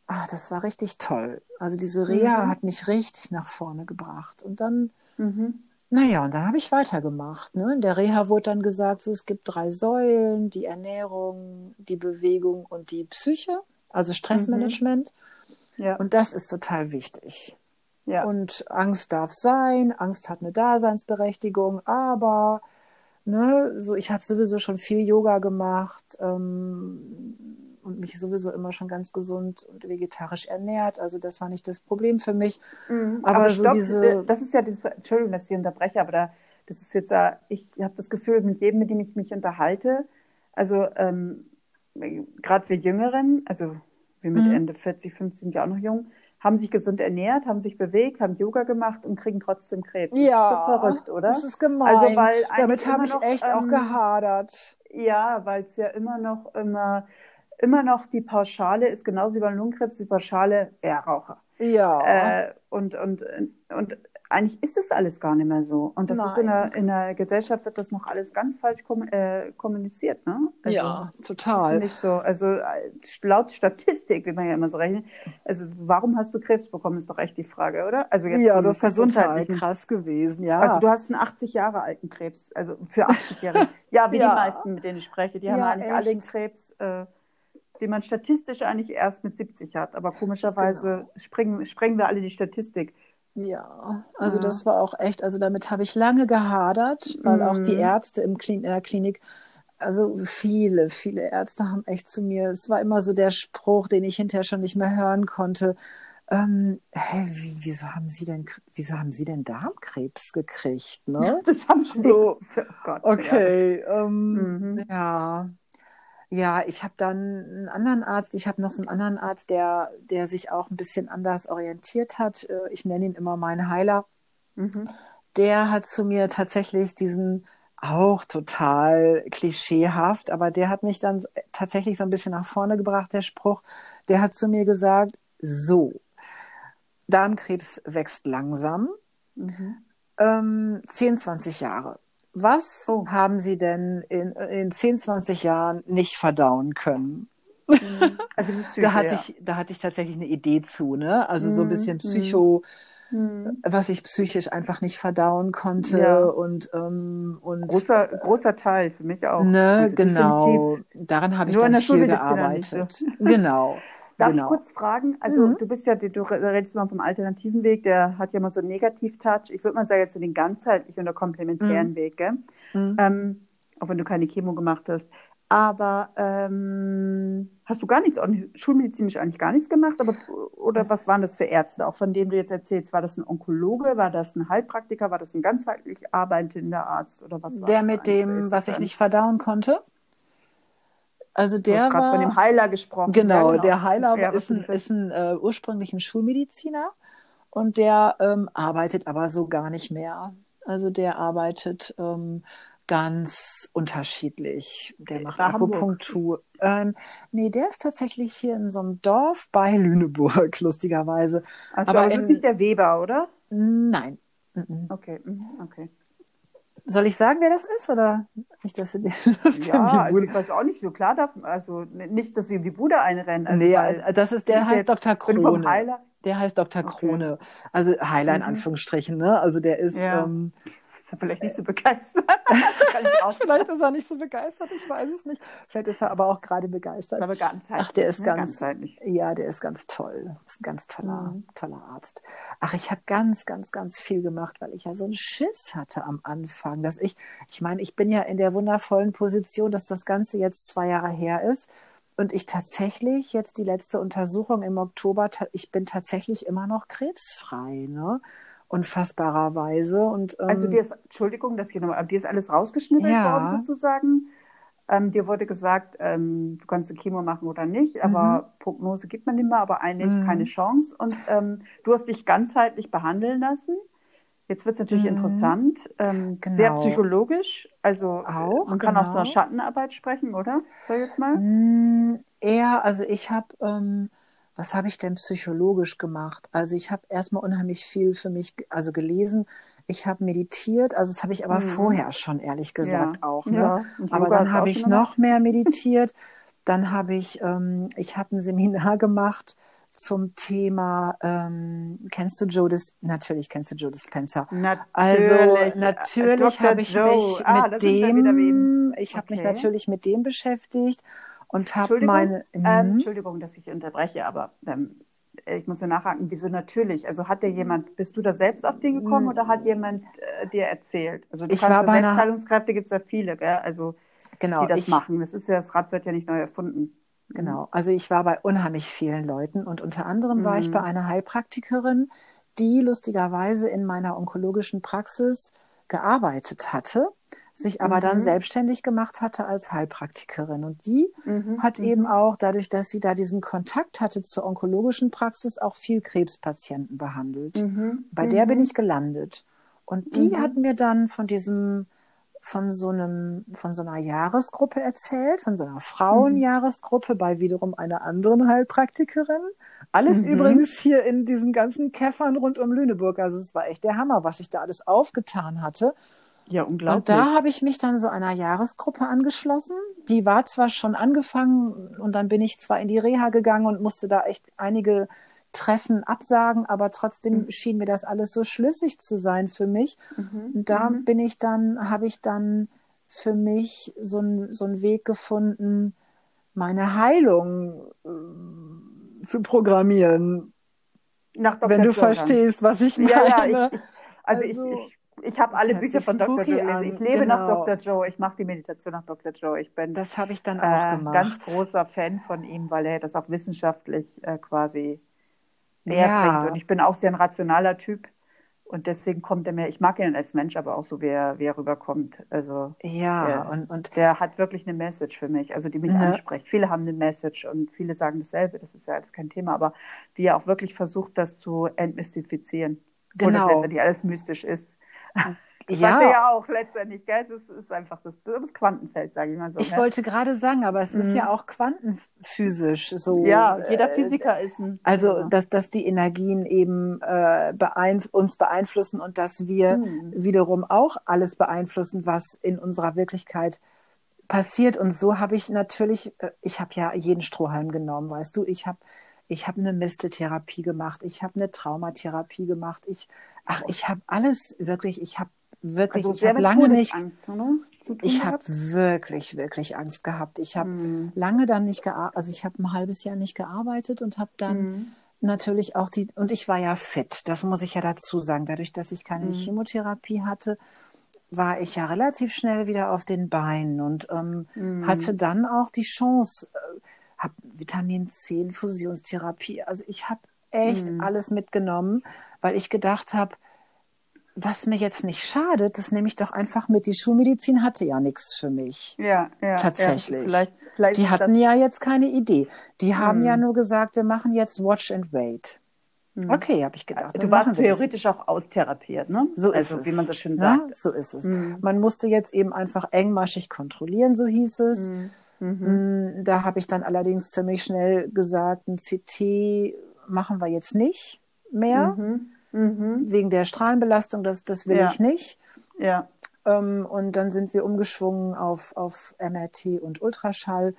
ah, das war richtig toll. Also diese Reha mhm. hat mich richtig nach vorne gebracht. Und dann, mhm. naja, und dann habe ich weitergemacht. Ne? In der Reha wurde dann gesagt, so, es gibt drei Säulen, die Ernährung, die Bewegung und die Psyche, also Stressmanagement. Mhm. Ja. Und das ist total wichtig. Ja. Und Angst darf sein, Angst hat eine Daseinsberechtigung, aber ne, so ich habe sowieso schon viel Yoga gemacht. Ähm, und mich sowieso immer schon ganz gesund und vegetarisch ernährt. Also das war nicht das Problem für mich. Mhm. Aber, aber so stopp, diese. Äh, das ist ja dieses, Entschuldigung, dass ich unterbreche, aber da, das ist jetzt, äh, ich habe das Gefühl, mit jedem, mit dem ich mich unterhalte, also ähm, gerade wir Jüngeren, also wir mit mhm. Ende 40, 50 sind ja auch noch jung, haben sich gesund ernährt, haben sich bewegt, haben Yoga gemacht und kriegen trotzdem Krebs. Ja, das ist verrückt, oder? Das ist gemein. Also, weil Damit habe ich noch, echt ähm, auch gehadert. Ja, weil es ja immer noch immer immer noch die Pauschale ist genauso wie beim Lungenkrebs die Pauschale eher Raucher. Ja. Äh, und, und, und eigentlich ist es alles gar nicht mehr so. Und das Nein. ist in der, in der Gesellschaft wird das noch alles ganz falsch kom äh, kommuniziert, ne? Also, ja, total. Nicht so. Also äh, laut Statistik, wie man ja immer so rechnet. Also warum hast du Krebs bekommen, ist doch echt die Frage, oder? Also jetzt ja, das ist total krass gewesen, ja. Also du hast einen 80 Jahre alten Krebs, also für 80-Jährige. ja, wie ja. die meisten, mit denen ich spreche, die ja, haben eigentlich echt. alle einen Krebs. Äh, den man statistisch eigentlich erst mit 70 hat. Aber komischerweise genau. sprengen, sprengen wir alle die Statistik. Ja, also ja. das war auch echt, also damit habe ich lange gehadert, weil mhm. auch die mhm. Ärzte im Klin in der Klinik, also viele, viele Ärzte haben echt zu mir, es war immer so der Spruch, den ich hinterher schon nicht mehr hören konnte. Ähm, hä, wie, wieso haben Sie denn, wieso haben Sie denn Darmkrebs gekriegt? Ne? Ja, das haben schon. So, oh Gott, okay, ja. Ähm, mhm. ja, ja, ich habe dann einen anderen Arzt, ich habe noch so einen anderen Arzt, der, der sich auch ein bisschen anders orientiert hat. Äh, ich nenne ihn immer meinen Heiler. Mhm. Der hat zu mir tatsächlich diesen auch total klischeehaft, aber der hat mich dann tatsächlich so ein bisschen nach vorne gebracht, der Spruch. Der hat zu mir gesagt, so, Darmkrebs wächst langsam, mhm. ähm, 10, 20 Jahre. Was oh. haben Sie denn in, in 10, 20 Jahren nicht verdauen können? Mhm. Also Psyche, da hatte ja. ich, da hatte ich tatsächlich eine Idee zu, ne? Also so ein mhm. bisschen Psycho, mhm. was ich psychisch einfach nicht verdauen konnte ja. und, ähm, und großer großer Teil für mich auch. Ne, also genau. Daran habe ich Nur dann viel gearbeitet. So. Genau. Darf genau. ich kurz fragen? Also mhm. du bist ja, du redest mal vom alternativen Weg, der hat ja immer so einen Negativ-Touch. Ich würde mal sagen, jetzt den ganzheitlichen oder komplementären mhm. Weg, gell? Mhm. Ähm, auch wenn du keine Chemo gemacht hast. Aber ähm, hast du gar nichts, schulmedizinisch eigentlich gar nichts gemacht? Aber, oder was waren das für Ärzte, auch von denen du jetzt erzählst? War das ein Onkologe, war das ein Heilpraktiker, war das ein ganzheitlich arbeitender Arzt oder was war Der mit dem, was ich nicht verdauen konnte? Also der du hast war von dem Heiler gesprochen. Genau, ja, genau. der Heiler ja, ist ein, ist ein äh, ursprünglich ein Schulmediziner und der ähm, arbeitet aber so gar nicht mehr. Also der arbeitet ähm, ganz unterschiedlich. Der macht Bei Akupunktur. Ähm, nee, der ist tatsächlich hier in so einem Dorf bei Lüneburg, lustigerweise. Also, aber das ist nicht der Weber, oder? Nein. Okay, mhm, okay. Soll ich sagen, wer das ist? Oder nicht, dass du dir Ja, also ich weiß auch nicht so klar darf, also nicht, dass du ihm die Bude einrennen. Also nee, das ist, der heißt Dr. Krone. Der heißt Dr. Okay. Krone. Also Heiler in mhm. Anführungsstrichen, ne? Also der ist, ja. ähm, ist er vielleicht nicht so begeistert. vielleicht ist er nicht so begeistert, ich weiß es nicht. Vielleicht ist er aber auch gerade begeistert. Ist aber ganzheitlich. Ach, der ist ne? ganz, ja, der ist ganz toll. Ist ein ganz toller, mhm. toller Arzt. Ach, ich habe ganz, ganz, ganz viel gemacht, weil ich ja so einen Schiss hatte am Anfang, dass ich, ich meine, ich bin ja in der wundervollen Position, dass das Ganze jetzt zwei Jahre her ist. Und ich tatsächlich jetzt die letzte Untersuchung im Oktober, ich bin tatsächlich immer noch krebsfrei. Ne? Unfassbarerweise. Und, ähm, also dir ist, Entschuldigung, dass ich nochmal, dir ist alles rausgeschnippelt ja. worden sozusagen. Ähm, dir wurde gesagt, ähm, du kannst eine Chemo machen oder nicht, aber mhm. Prognose gibt man immer, aber eigentlich mhm. keine Chance. Und ähm, du hast dich ganzheitlich behandeln lassen. Jetzt wird es natürlich mhm. interessant, ähm, genau. sehr psychologisch. Also auch, man kann genau. auch so einer Schattenarbeit sprechen, oder? Sag jetzt mal. Mm, eher, also ich habe, ähm, was habe ich denn psychologisch gemacht? Also ich habe erstmal unheimlich viel für mich, also gelesen. Ich habe meditiert, also das habe ich aber mhm. vorher schon ehrlich gesagt ja. auch. Ne? Ja. Aber dann habe ich noch mehr meditiert. dann habe ich, ähm, ich habe ein Seminar gemacht zum Thema, ähm, kennst du Joe Dis natürlich kennst du Joe Dispenza. Natürlich. Also natürlich habe ich Joe. mich ah, mit dem, ich okay. habe mich natürlich mit dem beschäftigt und habe meine. Ähm, mhm. Entschuldigung, dass ich unterbreche, aber ähm, ich muss nur nachhaken, wieso natürlich? Also hat dir jemand, bist du da selbst auf den gekommen mhm. oder hat jemand äh, dir erzählt? Also du ich kannst war bei Selbstheilungskräfte gibt es ja viele, gell? Also genau, die das ich, machen. Das ist ja, das Rad wird ja nicht neu erfunden. Genau. Also ich war bei unheimlich vielen Leuten und unter anderem mhm. war ich bei mhm. einer Heilpraktikerin, die lustigerweise in meiner onkologischen Praxis gearbeitet hatte, sich aber mhm. dann selbstständig gemacht hatte als Heilpraktikerin. Und die mhm. hat eben mhm. auch, dadurch, dass sie da diesen Kontakt hatte zur onkologischen Praxis, auch viel Krebspatienten behandelt. Bei der bin ich gelandet. Und die hat mir dann von diesem von so einem, von so einer Jahresgruppe erzählt, von so einer Frauenjahresgruppe bei wiederum einer anderen Heilpraktikerin. Alles mhm. übrigens hier in diesen ganzen Käffern rund um Lüneburg. Also es war echt der Hammer, was ich da alles aufgetan hatte. Ja, unglaublich. Und da habe ich mich dann so einer Jahresgruppe angeschlossen. Die war zwar schon angefangen und dann bin ich zwar in die Reha gegangen und musste da echt einige Treffen absagen, aber trotzdem mhm. schien mir das alles so schlüssig zu sein für mich. Mhm. Und da mhm. bin ich dann, habe ich dann für mich so, ein, so einen Weg gefunden, meine Heilung äh, zu programmieren. Wenn du verstehst, was ich meine. Ja, ja, ich, also, also ich, ich ich habe alle Bücher von Dr. Joe gelesen. Ich lebe genau. nach Dr. Joe. Ich mache die Meditation nach Dr. Joe. Ich bin das habe ich dann auch äh, gemacht. ganz großer Fan von ihm, weil er das auch wissenschaftlich äh, quasi näher ja. bringt. Und ich bin auch sehr ein rationaler Typ. Und deswegen kommt er mir, ich mag ihn als Mensch, aber auch so, wie er, wie er rüberkommt. Also, ja, der, und, und der hat wirklich eine Message für mich, also die mich ne? anspricht. Viele haben eine Message und viele sagen dasselbe, das ist ja alles kein Thema, aber wie er auch wirklich versucht, das zu entmystifizieren. Genau. Wo das letztendlich alles mystisch ist. Das ja. ja auch letztendlich, gell? Das ist einfach das, das Quantenfeld, sage ich mal so. Ich ne? wollte gerade sagen, aber es mhm. ist ja mhm. auch quantenphysisch so. Ja, jeder äh, Physiker ist ein. Also, ja. dass, dass die Energien eben äh, beeinf uns beeinflussen und dass wir mhm. wiederum auch alles beeinflussen, was in unserer Wirklichkeit passiert. Und so habe ich natürlich, äh, ich habe ja jeden Strohhalm genommen, weißt du, ich habe ich habe eine Misteltherapie gemacht, ich habe eine Traumatherapie gemacht, ich, ach, ich habe alles wirklich, ich habe wirklich, also ich habe lange nicht, Angst, ich habe wirklich, wirklich Angst gehabt. Ich habe hm. lange dann nicht gearbeitet, also ich habe ein halbes Jahr nicht gearbeitet und habe dann hm. natürlich auch die, und ich war ja fit, das muss ich ja dazu sagen, dadurch, dass ich keine hm. Chemotherapie hatte, war ich ja relativ schnell wieder auf den Beinen und ähm, hm. hatte dann auch die Chance, äh, habe Vitamin C, Infusionstherapie, also ich habe echt hm. alles mitgenommen, weil ich gedacht habe, was mir jetzt nicht schadet, das nehme ich doch einfach mit. Die Schulmedizin hatte ja nichts für mich. Ja, ja. Tatsächlich. Ja, vielleicht, vielleicht die hatten ja jetzt keine Idee. Die hm. haben ja nur gesagt, wir machen jetzt Watch and Wait. Hm. Okay, habe ich gedacht. Du warst theoretisch das. auch austherapiert, ne? So ist also, es. wie man so schön sagt. Ja, so ist es. Hm. Man musste jetzt eben einfach engmaschig kontrollieren, so hieß es. Hm. Mhm. Hm, da habe ich dann allerdings ziemlich schnell gesagt, ein CT machen wir jetzt nicht mehr. Mhm mhm. wegen der Strahlenbelastung, das, das will ja. ich nicht. Ja. Ähm, und dann sind wir umgeschwungen auf, auf MRT und Ultraschall.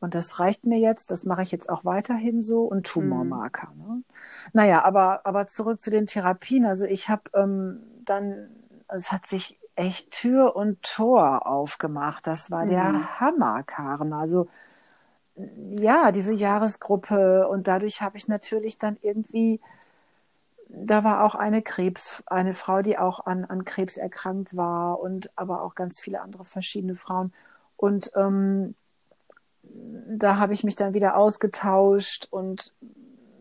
Und das reicht mir jetzt, das mache ich jetzt auch weiterhin so und Tumormarker. Mhm. Ne? Naja, aber, aber zurück zu den Therapien. Also ich habe ähm, dann, es hat sich echt Tür und Tor aufgemacht. Das war mhm. der Hammer, Karen. Also ja, diese Jahresgruppe und dadurch habe ich natürlich dann irgendwie da war auch eine Krebs, eine Frau, die auch an, an Krebs erkrankt war und aber auch ganz viele andere verschiedene Frauen. Und ähm, da habe ich mich dann wieder ausgetauscht und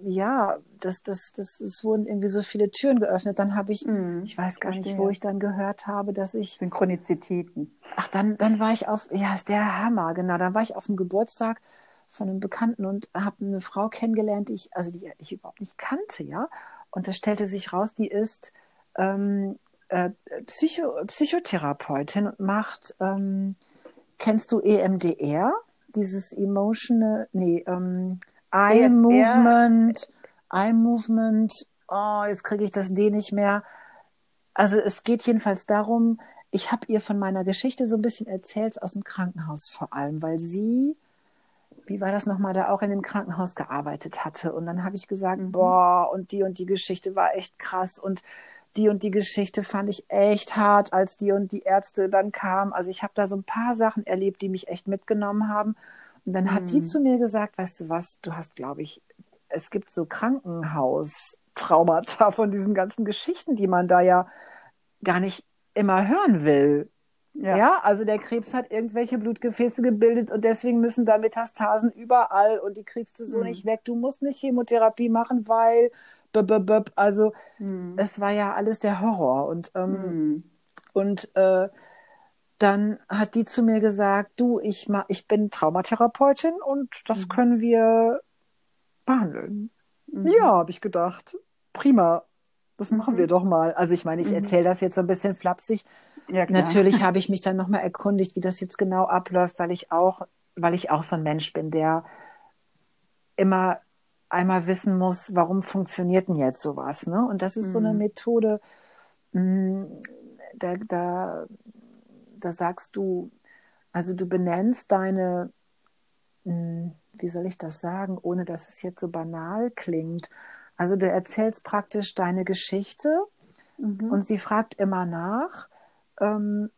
ja, das, das, das, es wurden irgendwie so viele Türen geöffnet. Dann habe ich, mhm, ich weiß gar verstehe. nicht, wo ich dann gehört habe, dass ich. Synchronizitäten. Ach, dann, dann war ich auf, ja, ist der Hammer, genau. Dann war ich auf dem Geburtstag von einem Bekannten und habe eine Frau kennengelernt, die ich, also die ich überhaupt nicht kannte, ja. Und das stellte sich raus, die ist ähm, äh, Psycho Psychotherapeutin und macht, ähm, kennst du EMDR? Dieses Emotional, nee, ähm, Eye EFR. Movement, Eye Movement, oh, jetzt kriege ich das D nicht mehr. Also es geht jedenfalls darum, ich habe ihr von meiner Geschichte so ein bisschen erzählt, aus dem Krankenhaus vor allem, weil sie wie war das nochmal, da auch in dem Krankenhaus gearbeitet hatte. Und dann habe ich gesagt, mhm. boah, und die und die Geschichte war echt krass und die und die Geschichte fand ich echt hart, als die und die Ärzte dann kamen. Also ich habe da so ein paar Sachen erlebt, die mich echt mitgenommen haben. Und dann mhm. hat die mhm. zu mir gesagt, weißt du was, du hast, glaube ich, es gibt so Krankenhaustraumata von diesen ganzen Geschichten, die man da ja gar nicht immer hören will. Ja. ja. also der Krebs hat irgendwelche Blutgefäße gebildet und deswegen müssen da Metastasen überall und die kriegst du so mhm. nicht weg. Du musst nicht Chemotherapie machen, weil also mhm. es war ja alles der Horror und ähm, mhm. und äh, dann hat die zu mir gesagt, du, ich ma ich bin Traumatherapeutin und das mhm. können wir behandeln. Mhm. Ja, habe ich gedacht. Prima. Das machen wir mhm. doch mal. Also ich meine, ich erzähle das jetzt so ein bisschen flapsig, ja, Natürlich habe ich mich dann nochmal erkundigt, wie das jetzt genau abläuft, weil ich auch, weil ich auch so ein Mensch bin, der immer einmal wissen muss, warum funktioniert denn jetzt sowas. Ne? Und das ist mhm. so eine mhm. Methode, mh, hm, da, da, da sagst du, also du benennst deine, mh, hm, wie soll ich das sagen, ohne dass es jetzt so banal klingt. Also du erzählst praktisch deine Geschichte mhm. und sie fragt immer nach ähm,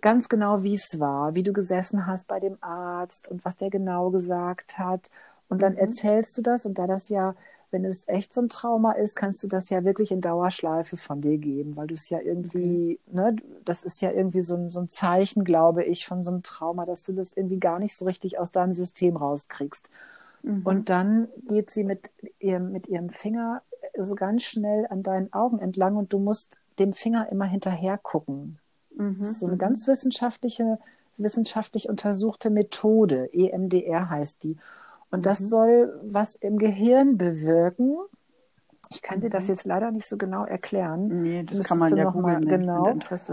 ganz genau, wie es war, wie du gesessen hast bei dem Arzt und was der genau gesagt hat. Und dann mhm. erzählst du das und da das ja, wenn es echt so ein Trauma ist, kannst du das ja wirklich in Dauerschleife von dir geben, weil du es ja irgendwie, mhm. ne, das ist ja irgendwie so ein, so ein Zeichen, glaube ich, von so einem Trauma, dass du das irgendwie gar nicht so richtig aus deinem System rauskriegst. Mhm. Und dann geht sie mit ihrem, mit ihrem Finger so ganz schnell an deinen Augen entlang und du musst dem Finger immer hinterher gucken. Mhm. Das ist so eine ganz wissenschaftliche, wissenschaftlich untersuchte Methode. EMDR heißt die. Und das mhm. soll was im Gehirn bewirken. Ich kann dir das mhm. jetzt leider nicht so genau erklären. Nee, das, das kann man ja mal genau.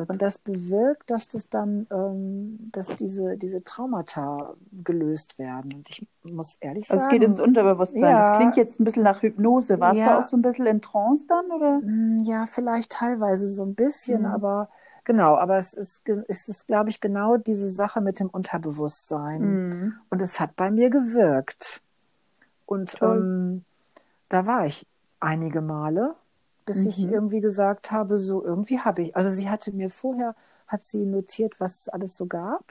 Und das bewirkt, dass das dann, ähm, dass diese diese Traumata gelöst werden. Und ich muss ehrlich sagen, also es geht ins Unterbewusstsein. Ja, das klingt jetzt ein bisschen nach Hypnose. Warst ja, du auch so ein bisschen in Trance dann oder? Mm, ja, vielleicht teilweise so ein bisschen, mhm. aber Genau, aber es ist, es ist, glaube ich, genau diese Sache mit dem Unterbewusstsein. Mhm. Und es hat bei mir gewirkt. Und ähm, da war ich einige Male, bis mhm. ich irgendwie gesagt habe, so irgendwie habe ich. Also sie hatte mir vorher, hat sie notiert, was es alles so gab.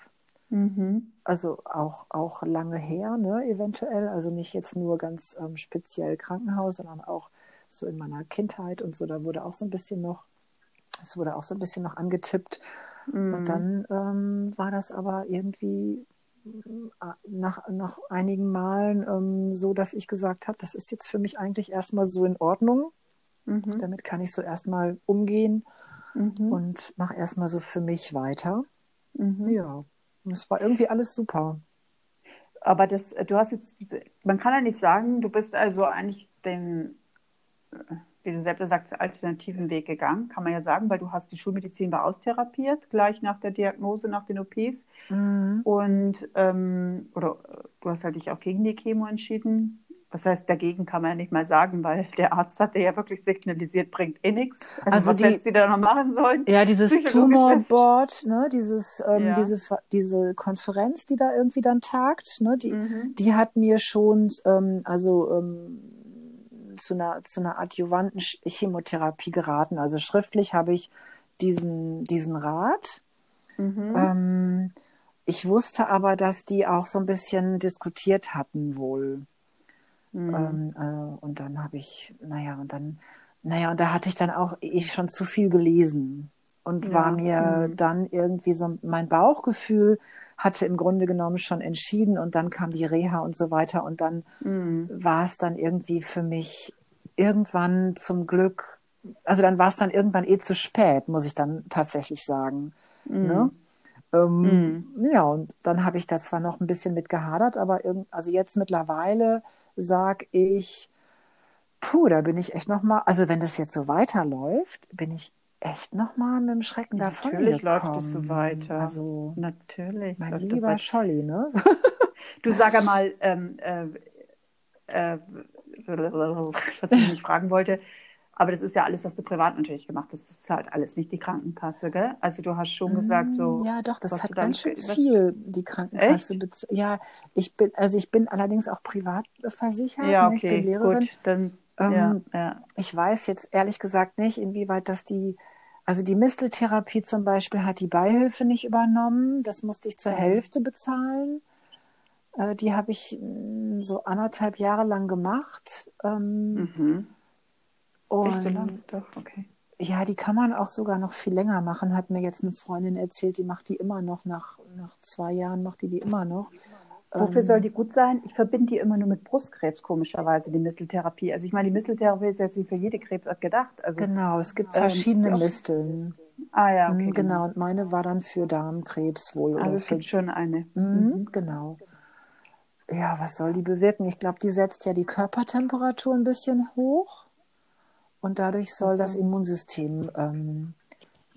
Mhm. Also auch, auch lange her, ne, eventuell. Also nicht jetzt nur ganz ähm, speziell Krankenhaus, sondern auch so in meiner Kindheit und so. Da wurde auch so ein bisschen noch es wurde auch so ein bisschen noch angetippt. Mhm. Und dann ähm, war das aber irgendwie äh, nach, nach einigen Malen ähm, so, dass ich gesagt habe, das ist jetzt für mich eigentlich erstmal so in Ordnung. Mhm. Damit kann ich so erstmal umgehen mhm. und mache erstmal so für mich weiter. Mhm. Ja, und es war irgendwie alles super. Aber das, du hast jetzt diese, man kann ja nicht sagen, du bist also eigentlich den, äh, wie du selbst sagst, alternativen Weg gegangen, kann man ja sagen, weil du hast die Schulmedizin war austherapiert, gleich nach der Diagnose, nach den OPs. Mhm. Und, ähm, oder du hast halt dich auch gegen die Chemo entschieden. Was heißt, dagegen kann man ja nicht mal sagen, weil der Arzt hat ja wirklich signalisiert, bringt eh nichts. Also, also was die, hätten sie da noch machen sollen? Ja, dieses Tumorboard, ne, dieses, ähm, ja. diese, diese Konferenz, die da irgendwie dann tagt, ne, die, mhm. die hat mir schon, ähm, also ähm, zu einer, zu einer adjuvanten Chemotherapie geraten. Also schriftlich habe ich diesen, diesen Rat. Mhm. Ähm, ich wusste aber, dass die auch so ein bisschen diskutiert hatten wohl. Mhm. Ähm, äh, und dann habe ich, naja, und dann, naja, und da hatte ich dann auch ich schon zu viel gelesen und ja. war mir mhm. dann irgendwie so, mein Bauchgefühl hatte im Grunde genommen schon entschieden und dann kam die Reha und so weiter und dann mhm. war es dann irgendwie für mich irgendwann zum Glück, also dann war es dann irgendwann eh zu spät, muss ich dann tatsächlich sagen. Mhm. Ne? Ähm, mhm. Ja, und dann habe ich da zwar noch ein bisschen mit gehadert, aber irgend, also jetzt mittlerweile sage ich, puh, da bin ich echt noch mal, also wenn das jetzt so weiterläuft, bin ich echt noch mal mit dem Schrecken davon Natürlich läuft es so weiter. Also natürlich. Mein lieber Scholli, ne? du sag mal, ähm, äh, äh, was ich mich fragen wollte, aber das ist ja alles, was du privat natürlich gemacht hast. Das ist halt alles nicht die Krankenkasse, gell? Also du hast schon gesagt, so. Mm, ja, doch, das hat ganz schön viel die Krankenkasse. Ja, ich bin, also ich bin allerdings auch privat versichert. Ja, okay, ne? Lehrerin. gut, dann. Ähm, ja, ja. Ich weiß jetzt ehrlich gesagt nicht, inwieweit das die, also die Misteltherapie zum Beispiel hat die Beihilfe nicht übernommen. Das musste ich zur Hälfte bezahlen. Äh, die habe ich mm, so anderthalb Jahre lang gemacht. Ähm, mhm. Und Echt so lang? Doch, okay. Ja, die kann man auch sogar noch viel länger machen, hat mir jetzt eine Freundin erzählt, die macht die immer noch, nach, nach zwei Jahren macht die die immer noch. Wofür ähm, soll die gut sein? Ich verbinde die immer nur mit Brustkrebs, komischerweise, die Misteltherapie. Also ich meine, die Misteltherapie ist jetzt nicht für jede Krebsart gedacht. Also, genau, es gibt ähm, verschiedene Misteln. Ah ja, okay. Mhm, genau. genau, und meine war dann für Darmkrebs wohl. Also es für... gibt schon eine. Mhm, mhm. Genau. Ja, was soll die bewirken? Ich glaube, die setzt ja die Körpertemperatur ein bisschen hoch. Und dadurch soll so. das Immunsystem ähm,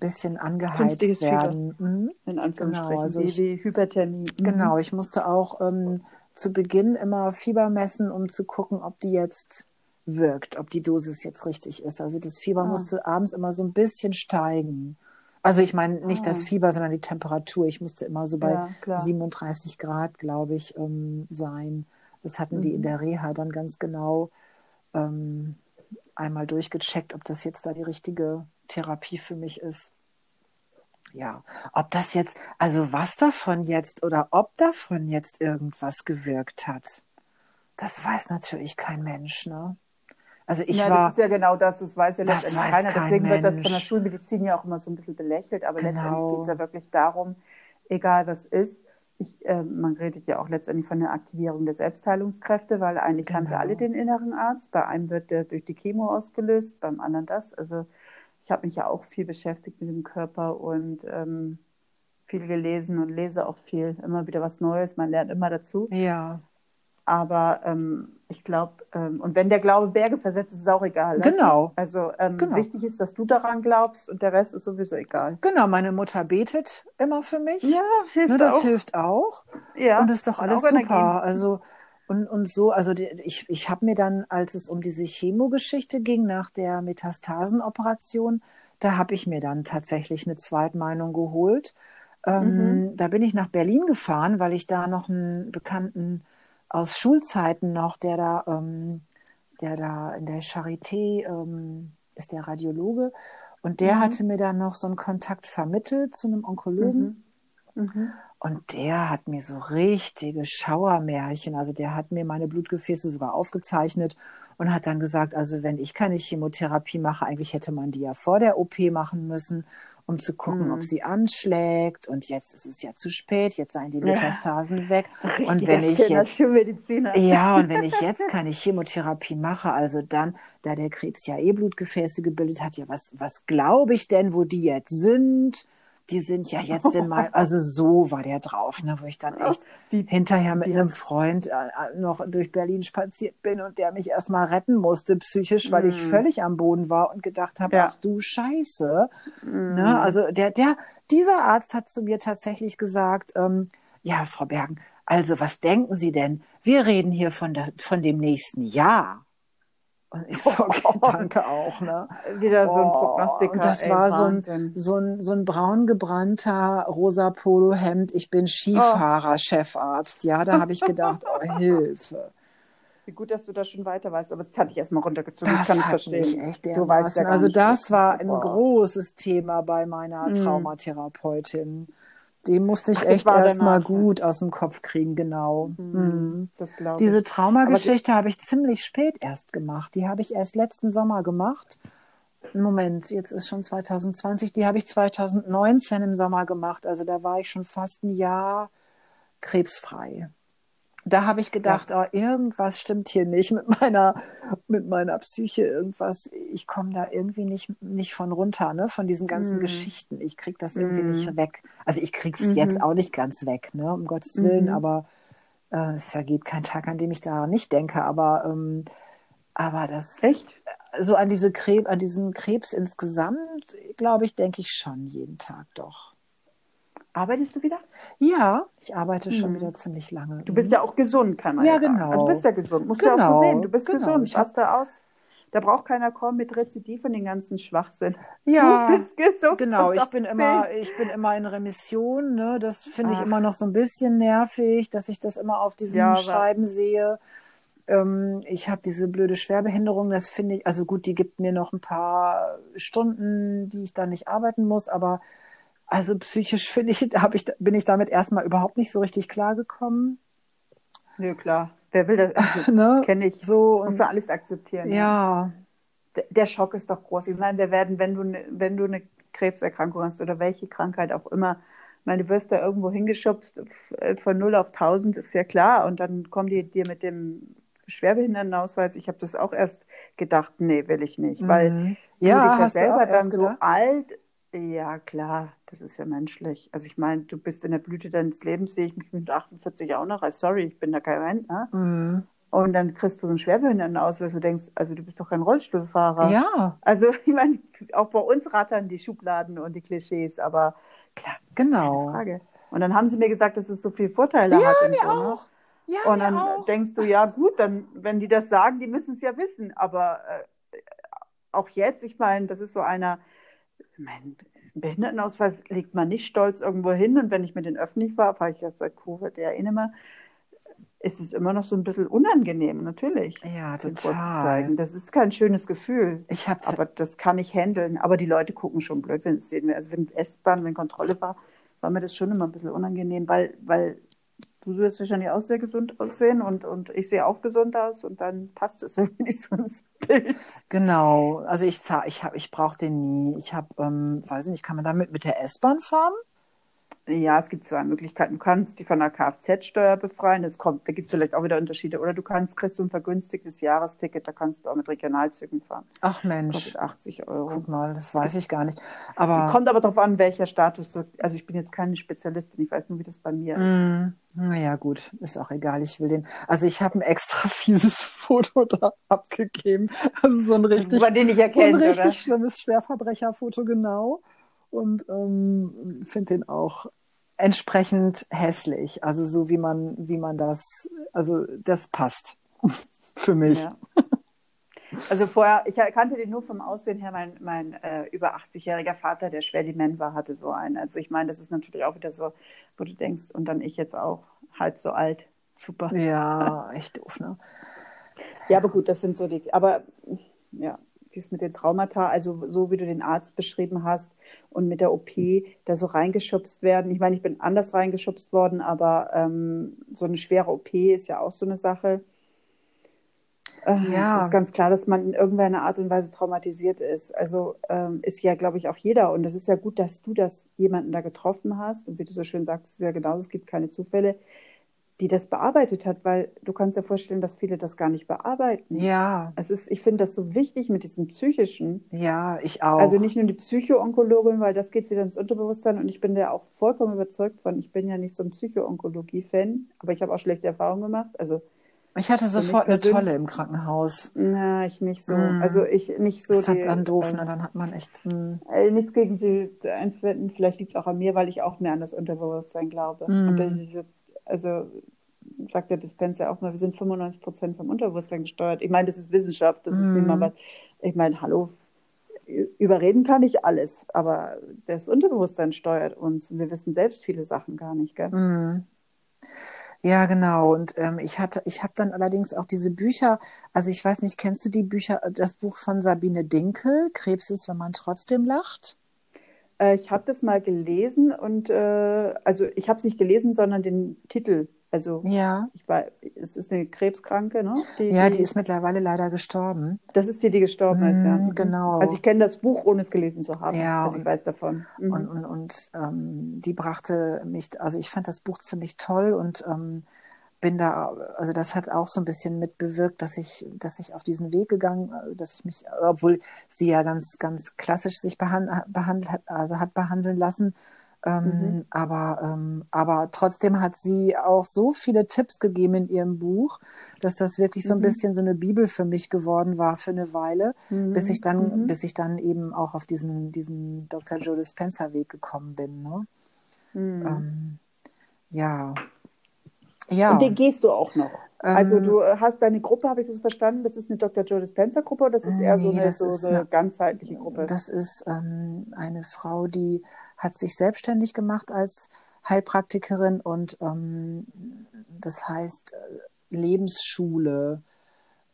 bisschen angeheizt werden. Mhm. In Anführungsstrichen, genau, also ich, wie Hyperthermie. Mhm. Genau, ich musste auch ähm, zu Beginn immer Fieber messen, um zu gucken, ob die jetzt wirkt, ob die Dosis jetzt richtig ist. Also das Fieber ah. musste abends immer so ein bisschen steigen. Also ich meine nicht ah. das Fieber, sondern die Temperatur. Ich musste immer so bei ja, 37 Grad, glaube ich, ähm, sein. Das hatten mhm. die in mhm. der Reha dann ganz genau ähm, einmal durchgecheckt, ob das jetzt da die richtige Therapie für mich ist. Ja, ob das jetzt, also was davon jetzt oder ob davon jetzt irgendwas gewirkt hat, das weiß natürlich kein Mensch, ne? Also ich ja, war. Das ist ja genau das, das weiß ja letztendlich keiner. Kein Deswegen Mensch. wird das von der Schulmedizin ja auch immer so ein bisschen belächelt, aber genau. letztendlich geht es ja wirklich darum, egal was ist, ich, äh, man redet ja auch letztendlich von der Aktivierung der Selbstheilungskräfte, weil eigentlich genau. haben wir alle den inneren Arzt. Bei einem wird der durch die Chemo ausgelöst, beim anderen das. Also ich habe mich ja auch viel beschäftigt mit dem Körper und ähm, viel gelesen und lese auch viel, immer wieder was Neues. Man lernt immer dazu. Ja. Aber ähm, ich glaube, ähm, und wenn der Glaube Berge versetzt, ist es auch egal. Genau. Also ähm, genau. wichtig ist, dass du daran glaubst und der Rest ist sowieso egal. Genau, meine Mutter betet immer für mich. Ja, hilft ne, das auch. hilft auch. Ja. Und das ist doch alles super. Energien. Also und, und so, also die, ich, ich habe mir dann, als es um diese Chemogeschichte ging, nach der Metastasenoperation, da habe ich mir dann tatsächlich eine Zweitmeinung geholt. Ähm, mhm. Da bin ich nach Berlin gefahren, weil ich da noch einen Bekannten aus Schulzeiten noch, der da, ähm, der da in der Charité ähm, ist der Radiologe und der mhm. hatte mir dann noch so einen Kontakt vermittelt zu einem Onkologen. Mhm. Und der hat mir so richtige Schauermärchen, also der hat mir meine Blutgefäße sogar aufgezeichnet und hat dann gesagt, also wenn ich keine Chemotherapie mache, eigentlich hätte man die ja vor der OP machen müssen um zu gucken, mhm. ob sie anschlägt. Und jetzt ist es ja zu spät, jetzt seien die Metastasen ja. weg. und wenn ich jetzt, ja, und wenn ich jetzt keine Chemotherapie mache, also dann, da der Krebs ja eh Blutgefäße gebildet hat, ja, was, was glaube ich denn, wo die jetzt sind? Die sind ja jetzt in mal, also so war der drauf, ne, wo ich dann echt die, hinterher mit einem Freund äh, noch durch Berlin spaziert bin und der mich erstmal retten musste, psychisch, weil mm. ich völlig am Boden war und gedacht habe, ja. ach du Scheiße. Mm. Ne, also der, der, dieser Arzt hat zu mir tatsächlich gesagt, ähm, ja, Frau Bergen, also was denken Sie denn? Wir reden hier von, der, von dem nächsten Jahr. Und ich so, okay, danke auch. Ne? Wieder so ein oh, Prognostiker. Und das ey, war so ein, so, ein, so ein braun gebrannter rosa Polohemd. Ich bin Skifahrer, oh. Chefarzt. Ja, da habe ich gedacht, oh, Hilfe. Wie gut, dass du da schon weiter weißt, aber das hatte ich erstmal runtergezogen. Das, das kann ich verstehen. echt du weißt ja also das war ein großes Thema bei meiner mhm. Den musste ich Ach, echt erstmal gut aus dem Kopf kriegen, genau. Mhm, mhm. Diese Traumageschichte habe ich ziemlich spät erst gemacht. Die habe ich erst letzten Sommer gemacht. Moment, jetzt ist schon 2020. Die habe ich 2019 im Sommer gemacht. Also da war ich schon fast ein Jahr krebsfrei. Da habe ich gedacht, ja. oh, irgendwas stimmt hier nicht mit meiner, mit meiner Psyche, irgendwas, ich komme da irgendwie nicht, nicht von runter, ne, von diesen ganzen mm. Geschichten. Ich kriege das irgendwie mm. nicht weg. Also ich kriege es mm jetzt auch nicht ganz weg, ne, um Gottes Willen, -hmm. aber äh, es vergeht kein Tag, an dem ich daran nicht denke, aber, ähm, aber das. Echt? So an diese Krebs, an diesen Krebs insgesamt, glaube ich, denke ich schon jeden Tag doch. Arbeitest du wieder? Ja, ich arbeite hm. schon wieder ziemlich lange. Du bist ja auch gesund, kann man ja, ja genau. Also du bist ja gesund, musst genau. du auch so sehen. Du bist genau. gesund, ich passt da aus. Da braucht keiner kommen mit Rezidiv und den ganzen Schwachsinn. Ja, du bist gesund. Genau, ich bin immer, ich bin immer in Remission. Ne? Das finde ich immer noch so ein bisschen nervig, dass ich das immer auf diesen ja, Schreiben sehe. Ähm, ich habe diese blöde Schwerbehinderung, das finde ich, also gut, die gibt mir noch ein paar Stunden, die ich da nicht arbeiten muss, aber also psychisch finde ich, hab ich, bin ich damit erstmal überhaupt nicht so richtig klargekommen. Nö, klar. Wer will das? Also, ne? Kenne ich. So. Muss man alles akzeptieren. Ja. Der, der Schock ist doch groß. Ich meine, wir werden, wenn du, ne, wenn du eine Krebserkrankung hast oder welche Krankheit auch immer, meine, du wirst da irgendwo hingeschubst äh, von 0 auf 1000, ist ja klar. Und dann kommen die dir mit dem Schwerbehindertenausweis. Ich habe das auch erst gedacht, nee, will ich nicht. Weil mhm. ja, du dich ja selber dann so alt ja, klar, das ist ja menschlich. Also ich meine, du bist in der Blüte deines Lebens, sehe ich mich mit 48 auch noch als sorry, ich bin da kein Rentner. Mhm. Und dann kriegst du so einen Schwerbehindertenausweis und denkst, also du bist doch kein Rollstuhlfahrer. Ja. Also ich meine, auch bei uns rattern die Schubladen und die Klischees, aber klar, genau. Keine Frage. Und dann haben sie mir gesagt, dass es so viele Vorteile ja, hat. Und mir so, ne? auch. Ja, und dann auch. denkst du, ja gut, dann, wenn die das sagen, die müssen es ja wissen. Aber äh, auch jetzt, ich meine, das ist so einer, mein Behindertenausweis legt man nicht stolz irgendwo hin. Und wenn ich mit den öffentlich fahre, fahre ich ja seit Covid ja eh mehr, ist es immer noch so ein bisschen unangenehm, natürlich. Ja, total. Das ist kein schönes Gefühl. Ich hab's aber das kann ich handeln. Aber die Leute gucken schon blöd, wenn es sehen. Also wenn S-Bahn, wenn Kontrolle war, war mir das schon immer ein bisschen unangenehm, weil, weil du wirst wahrscheinlich auch sehr gesund aussehen und, und ich sehe auch gesund aus und dann passt es irgendwie nicht so ins Bild. Genau, also ich, ich, ich brauche den nie. Ich habe, ähm, weiß nicht, kann man damit mit der S-Bahn fahren? Ja, es gibt zwei Möglichkeiten. Du kannst die von der Kfz-Steuer befreien. Das kommt, da gibt es vielleicht auch wieder Unterschiede. Oder du kannst, kriegst du ein vergünstigtes Jahresticket, da kannst du auch mit Regionalzügen fahren. Ach Mensch. Das kostet 80 Euro. Guck mal, das weiß ich gar nicht. Aber kommt aber darauf an, welcher Status. Also ich bin jetzt keine Spezialistin, ich weiß nur, wie das bei mir ist. Mm, naja, gut, ist auch egal. Ich will den. Also ich habe ein extra fieses Foto da abgegeben. Also so ein richtig, Über den ich erkenne, so ein richtig schlimmes Schwerverbrecherfoto, genau und ähm, finde den auch entsprechend hässlich. Also so wie man, wie man das, also das passt für mich. Ja. Also vorher, ich kannte den nur vom Aussehen her, mein, mein äh, über 80-jähriger Vater, der schwer dement war, hatte so einen. Also ich meine, das ist natürlich auch wieder so, wo du denkst, und dann ich jetzt auch halb so alt. Super. Ja, echt doof, ne? Ja, aber gut, das sind so die, aber ja, dies mit den Traumata, also so wie du den Arzt beschrieben hast und mit der OP da so reingeschubst werden. Ich meine, ich bin anders reingeschubst worden, aber ähm, so eine schwere OP ist ja auch so eine Sache. Äh, ja. Es ist ganz klar, dass man in irgendeiner Art und Weise traumatisiert ist. Also ähm, ist ja, glaube ich, auch jeder. Und es ist ja gut, dass du das jemanden da getroffen hast. Und wie du so schön sagst, ist ja genauso, es gibt keine Zufälle die das bearbeitet hat, weil du kannst dir vorstellen, dass viele das gar nicht bearbeiten. Ja. Es ist, ich finde das so wichtig mit diesem psychischen. Ja, ich auch. Also nicht nur die Psychoonkologin, weil das geht wieder ins Unterbewusstsein und ich bin da auch vollkommen überzeugt von. Ich bin ja nicht so ein Psychoonkologie-Fan, aber ich habe auch schlechte Erfahrungen gemacht. Also ich hatte sofort eine tolle im Krankenhaus. Na, ich nicht so. Mm. Also ich nicht so. Das hat dann doof, äh, ne? Dann hat man echt. Mm. nichts gegen sie einzuwenden. Vielleicht liegt es auch an mir, weil ich auch mehr an das Unterbewusstsein glaube. Mm. Und diese also sagt der Dispenser auch mal, wir sind 95 Prozent vom Unterbewusstsein gesteuert. Ich meine, das ist Wissenschaft, das mm. ist mal mhm. was. Ich meine, hallo, überreden kann ich alles, aber das Unterbewusstsein steuert uns und wir wissen selbst viele Sachen gar nicht, gell? Mm. Ja, genau. Und ähm, ich hatte, ich habe dann allerdings auch diese Bücher, also ich weiß nicht, kennst du die Bücher, das Buch von Sabine Dinkel, Krebs ist, wenn man trotzdem lacht? Äh, ich habe das mal gelesen und äh, also ich habe es nicht gelesen, sondern den Titel Also Ja, ich war, es ist eine Krebskranke, ne? Die, ja, die ist mittlerweile leider gestorben. das ist die, die gestorben ist, ja. Mhm, Mhm. genau. Also ich kenne das Buch, ohne es gelesen zu haben. Ja, also ich und- weiß davon. Mhm. Und, und, und ähm, die brachte mich, also ich fand das Buch ziemlich toll und ähm, bin da, also das hat auch so ein bisschen mit bewirkt, dass ich, dass ich auf diesen Weg gegangen, dass ich mich, obwohl sie ja ganz, ganz klassisch sich behand, behandelt hat, also hat behandeln lassen, ähm, Mhm. aber, ähm, aber trotzdem hat sie auch so viele Tipps gegeben in ihrem Buch, dass das wirklich so ein Mhm. bisschen so eine Bibel für mich geworden war für eine Weile Mhm. bis ich dann, Mhm. bis ich dann eben auch auf diesen, diesen Dr. Joe Dispenza Weg gekommen bin. Ne? Mhm. Ähm, ja. Ja. Und den gehst du auch noch. Also Ähm, du hast deine Gruppe, habe ich das verstanden? Das ist eine Dr. Joe Dispenza Gruppe oder das ist eher so Nee, eine, das so eine eine- ganzheitliche Gruppe? Das ist ähm, eine Frau, die hat sich selbstständig gemacht als Heilpraktikerin und ähm, das heißt äh, Lebensschule.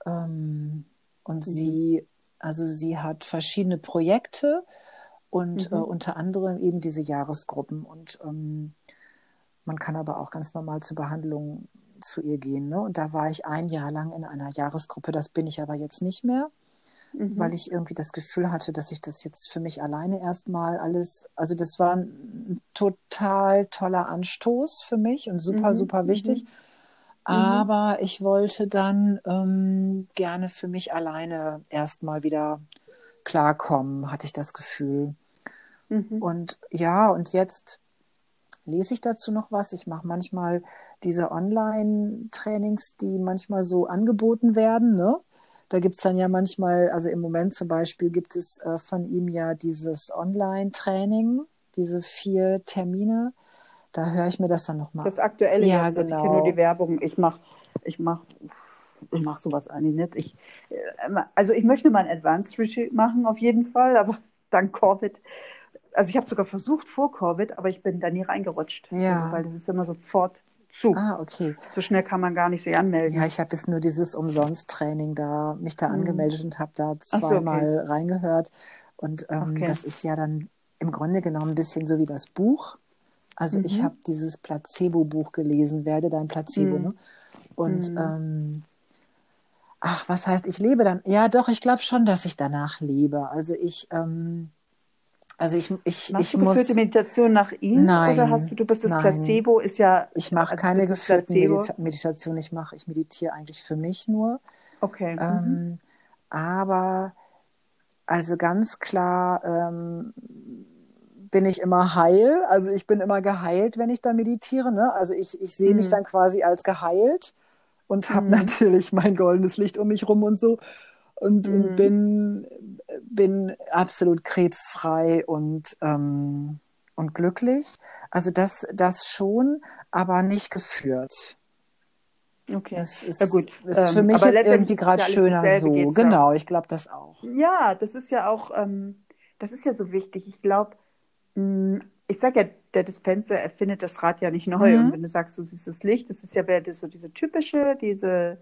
Ähm, und sie, also sie hat verschiedene Projekte und Mhm. äh, unter anderem eben diese Jahresgruppen. Und ähm, man kann aber auch ganz normal zur Behandlung zu ihr gehen. Ne? Und da war ich ein Jahr lang in einer Jahresgruppe. Das bin ich aber jetzt nicht mehr Mhm. weil ich irgendwie das Gefühl hatte, dass ich das jetzt für mich alleine erstmal alles, also das war ein total toller Anstoß für mich und super, Mhm, super wichtig. mhm. Aber ich wollte dann ähm, gerne für mich alleine erstmal wieder klarkommen, hatte ich das Gefühl. Mhm. Und ja, und jetzt lese ich dazu noch was. Ich mache manchmal diese Online-Trainings, die manchmal so angeboten werden. Ne? Da gibt's dann ja manchmal, also im Moment zum Beispiel gibt es äh, von ihm ja dieses Online-Training, diese vier Termine. Da höre ich mir das dann nochmal Das aktuelle Ja, jetzt, also ich genau. kenne nur die Werbung. Ich mache ich mach, ich mach sowas eigentlich nicht. Ich, äh, also ich möchte mal ein Advanced Retreat machen, auf jeden Fall, aber dank Covid. Also ich habe sogar versucht vor Covid, aber ich bin da nie reingerutscht. Ja. Also, weil das ist immer sofort zu. Ah, okay. So schnell kann man gar nicht sich anmelden. Ja, ich habe jetzt nur dieses Umsonst-Training da, mich da Mhm. angemeldet und habe da so, okay. zweimal reingehört. Und ähm, Okay. das ist ja dann im Grunde genommen ein bisschen so wie das Buch. Also ich Mhm. habe dieses Placebo-Buch gelesen, werde dein Placebo, Mhm. ne? Und Mhm. ähm, ach, was heißt, ich lebe dann? Ja, doch, ich glaube schon, dass ich danach lebe. Also ich, ähm, also ich, ich, Machst ich du muss, geführte Meditation nach ihm Nein, oder hast du, du bist das nein. Placebo, ist ja. ich mache also keine. Medita Meditation, ich mache, ich meditiere eigentlich für mich nur. Okay. mhm. Ähm, aber also ganz klar ähm, bin ich immer heil. Also ich bin immer geheilt, wenn ich da meditiere. Ne? Also ich, ich sehe mich Mhm. dann quasi als geheilt und habe Mhm. natürlich mein goldenes Licht um mich rum und so. Und, und Mhm. bin, bin absolut krebsfrei und, ähm, und glücklich. Also das, das schon, aber nicht geführt. okay. Das ist, Ja, gut. ist Ähm, für mich aber jetzt irgendwie gerade ja schöner so. Genau, ich glaube das auch. Ja, das ist ja auch, ähm, das ist ja so wichtig. Ich glaube, ich sage ja, der Dispenser erfindet das Rad ja nicht neu. Mhm. Und wenn du sagst, du siehst das Licht, das ist ja so diese typische, diese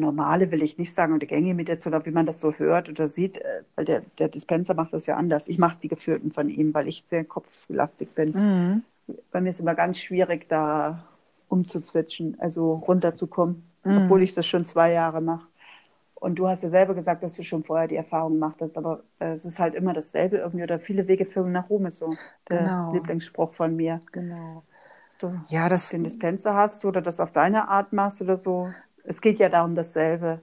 normale, will ich nicht sagen, und die gängige Meditation, aber wie man das so hört oder sieht, äh, weil der, der Dispenser macht das ja anders. Ich mache die Geführten von ihm, weil ich sehr kopflastig bin. Mhm. Bei mir ist immer ganz schwierig, da umzuswitchen, also runterzukommen, Mhm. obwohl ich das schon zwei Jahre mache. Und du hast ja selber gesagt, dass du schon vorher die Erfahrung gemacht hast, aber äh, es ist halt immer dasselbe irgendwie oder viele Wege führen nach Rom ist so der Genau. Lieblingsspruch von mir. Genau. Du Ja, das, den Dispenser hast oder das auf deine Art machst oder so. Es geht ja darum dasselbe.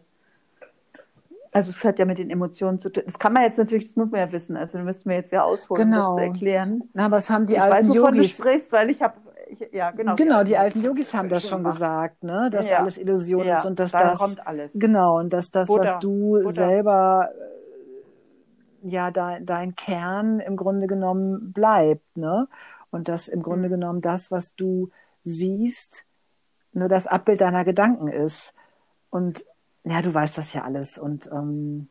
Also es hat ja mit den Emotionen zu tun. Das kann man jetzt natürlich, das muss man ja wissen. Also müssten wir jetzt ja ausholen, Genau. das zu erklären. na, aber es haben die ich alten weiß, wovon du Yogis. sprichst, weil ich habe, ja genau. Genau, die alten Yogis haben das schon gemacht. gesagt, ne? Dass Ja. alles Illusion Ja, ist und dass das kommt alles. genau und dass das, Buddha. was du Buddha. selber äh, ja dein, dein Kern im Grunde genommen bleibt, ne? Und dass im Grunde Mhm. genommen das, was du siehst, nur das Abbild deiner Gedanken ist. Und ja, du weißt das ja alles und ähm,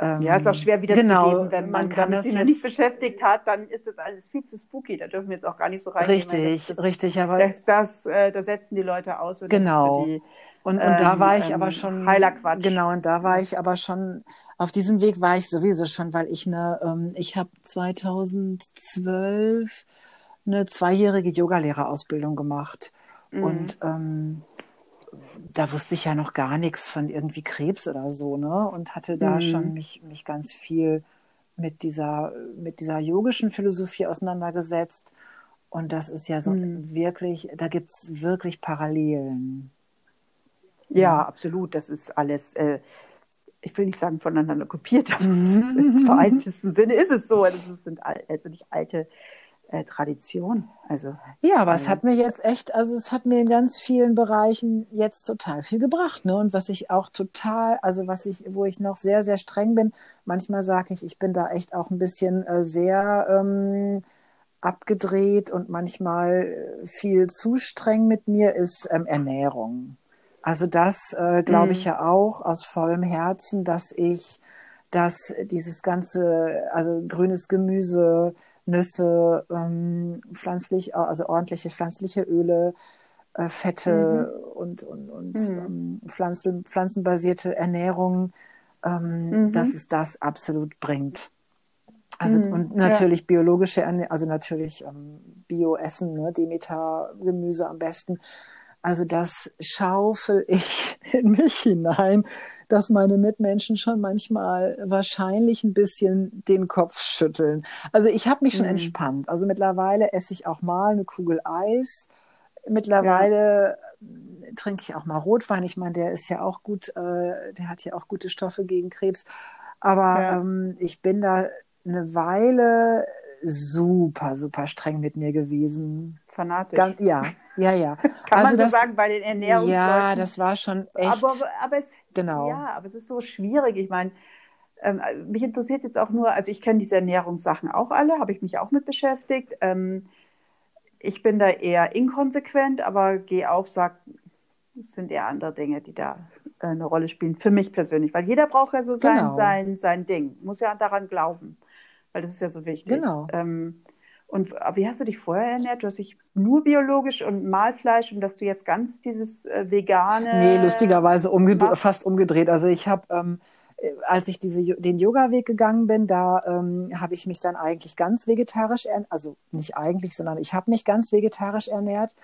ähm, Ja, ist auch schwer wiederzugeben, genau, wenn man, kann damit sich noch jetzt- nicht beschäftigt hat, dann ist das alles viel zu spooky. Da dürfen wir jetzt auch gar nicht so weil Richtig, das, das, richtig, aber Das, das, äh, da setzen die Leute aus. und Genau. Die, Und, und da ähm, war ich ähm, aber schon. heiler Quatsch. Genau, und da war ich aber schon, auf diesem Weg war ich sowieso schon, weil ich eine, ähm, ich habe 2012 eine zweijährige Yogalehrerausbildung gemacht. Mhm. Und ähm, da wusste ich ja noch gar nichts von irgendwie Krebs oder so, ne? Und hatte da mhm. schon mich, mich ganz viel mit dieser, mit dieser yogischen Philosophie auseinandergesetzt. Und das ist ja so mhm. wirklich, da gibt es wirklich Parallelen. Ja, absolut. Das ist alles, äh, ich will nicht sagen voneinander kopiert, aber im vereinzelten Sinne ist es so. Das sind also nicht alte äh, Tradition. Also ja, aber äh, es hat mir jetzt echt, also es hat mir in ganz vielen Bereichen jetzt total viel gebracht, ne? Und was ich auch total, also was ich, wo ich noch sehr sehr streng bin, manchmal sage ich, ich bin da echt auch ein bisschen äh, sehr ähm, abgedreht und manchmal äh, viel zu streng mit mir ist ähm, Ernährung. Also das äh, glaube ich mhm. ja auch aus vollem Herzen, dass ich, dass dieses ganze, also grünes Gemüse, Nüsse, ähm, pflanzlich, also ordentliche pflanzliche Öle, äh, Fette mhm. und, und, und mhm. ähm, Pflanzen, pflanzenbasierte Ernährung, ähm, mhm. dass es das absolut bringt. Also mhm. und natürlich ja. biologische Ernährung, also natürlich ähm, Bio-Essen, ne, Demeter-Gemüse am besten. Also das schaufel ich in mich hinein, dass meine Mitmenschen schon manchmal wahrscheinlich ein bisschen den Kopf schütteln. Also ich habe mich schon mhm. entspannt. Also mittlerweile esse ich auch mal eine Kugel Eis. Mittlerweile ja. trinke ich auch mal Rotwein. Ich meine, der ist ja auch gut, äh, der hat ja auch gute Stoffe gegen Krebs. Aber ja. ähm, ich bin da eine Weile super, super streng mit mir gewesen. Fanatisch. Ganz, ja, ja, ja. Kann also man so das, sagen bei den Ernährungsleuten. Ja, das war schon echt. Aber, aber es, genau. Ja, aber es ist so schwierig. Ich meine, ähm, mich interessiert jetzt auch nur, also ich kenne diese Ernährungssachen auch alle, habe ich mich auch mit beschäftigt. Ähm, ich bin da eher inkonsequent, aber gehe auch, sag, es sind eher andere Dinge, die da äh, eine Rolle spielen, für mich persönlich. Weil jeder braucht ja so sein, genau. sein, sein Ding, muss ja daran glauben, weil das ist ja so wichtig. Genau. Ähm, und wie hast du dich vorher ernährt? Du hast dich nur biologisch und Mahlfleisch und dass du jetzt ganz dieses äh, vegane. Nee, lustigerweise umgedreht, fast umgedreht. Also ich habe, ähm, äh, als ich diese, den Yoga-Weg gegangen bin, da ähm, habe ich mich dann eigentlich ganz vegetarisch ernährt. Also nicht eigentlich, sondern ich habe mich ganz vegetarisch ernährt.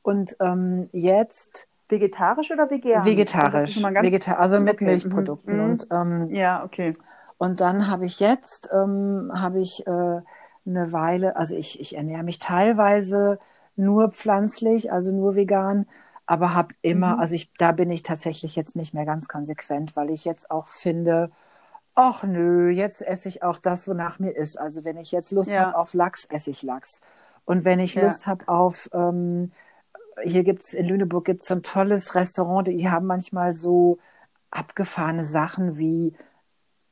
Und ähm, jetzt. Vegetarisch oder vegan? Vegetarisch. Also, Vegetar also mit okay. Milchprodukten. Mhm. Und, ähm, ja, okay. Und dann habe ich jetzt, ähm, habe ich äh, eine Weile, also ich, ich ernähre mich teilweise nur pflanzlich, also nur vegan, aber habe immer, mhm. also ich, da bin ich tatsächlich jetzt nicht mehr ganz konsequent, weil ich jetzt auch finde, ach nö, jetzt esse ich auch das, wonach mir ist. Also wenn ich jetzt Lust ja. habe auf Lachs, esse ich Lachs. Und wenn ich ja. Lust habe auf, ähm, hier gibt's in Lüneburg gibt's so ein tolles Restaurant, die haben manchmal so abgefahrene Sachen wie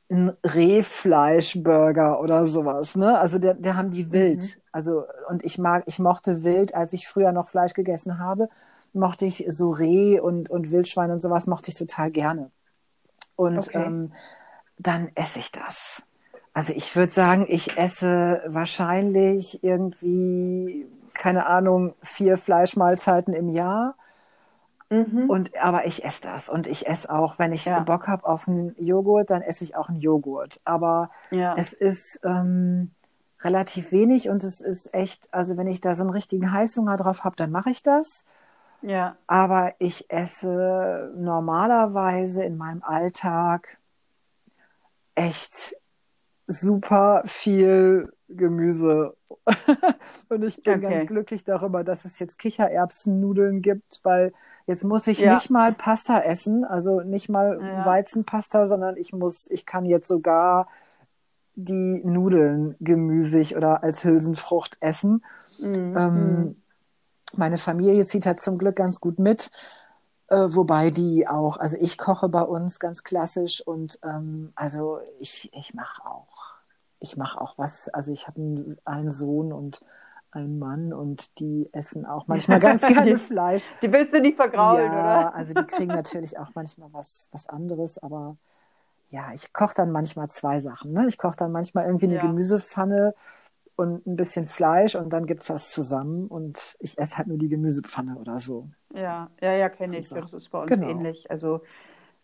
ein Rehfleischburger oder sowas, ne? Also der, der haben die wild. Mhm. Also und ich mag, ich mochte wild, als ich früher noch Fleisch gegessen habe, mochte ich so Reh und und Wildschwein und sowas mochte ich total gerne. Und okay. ähm, dann esse ich das. Also ich würde sagen, ich esse wahrscheinlich irgendwie keine Ahnung vier Fleischmahlzeiten im Jahr Mhm. Und aber ich esse das und ich esse auch, wenn ich ja. Bock habe auf einen Joghurt, dann esse ich auch einen Joghurt. Aber ja. es ist ähm, relativ wenig und es ist echt, also wenn ich da so einen richtigen Heißhunger drauf habe, dann mache ich das. Ja. Aber ich esse normalerweise in meinem Alltag echt super viel Gemüse. und ich bin okay. ganz glücklich darüber, dass es jetzt Kichererbsennudeln gibt, weil jetzt muss ich ja. nicht mal Pasta essen, also nicht mal ja. Weizenpasta, sondern ich muss, ich kann jetzt sogar die Nudeln gemüsig oder als Hülsenfrucht essen. Mhm. Ähm, meine Familie zieht halt zum Glück ganz gut mit. Äh, wobei die auch, also ich koche bei uns ganz klassisch und ähm, also ich, ich mache auch ich mache auch was. Also ich habe einen Sohn und einen Mann und die essen auch manchmal ganz gerne Fleisch. Die willst du nicht vergraulen, ja, oder? Also die kriegen natürlich auch manchmal was, was anderes, aber ja, ich koche dann manchmal zwei Sachen. Ne? Ich koche dann manchmal irgendwie eine ja. Gemüsepfanne und ein bisschen Fleisch und dann gibt es das zusammen und ich esse halt nur die Gemüsepfanne oder so. Ja, ja, ja, kenne ich. Das ist bei uns genau. ähnlich. Also,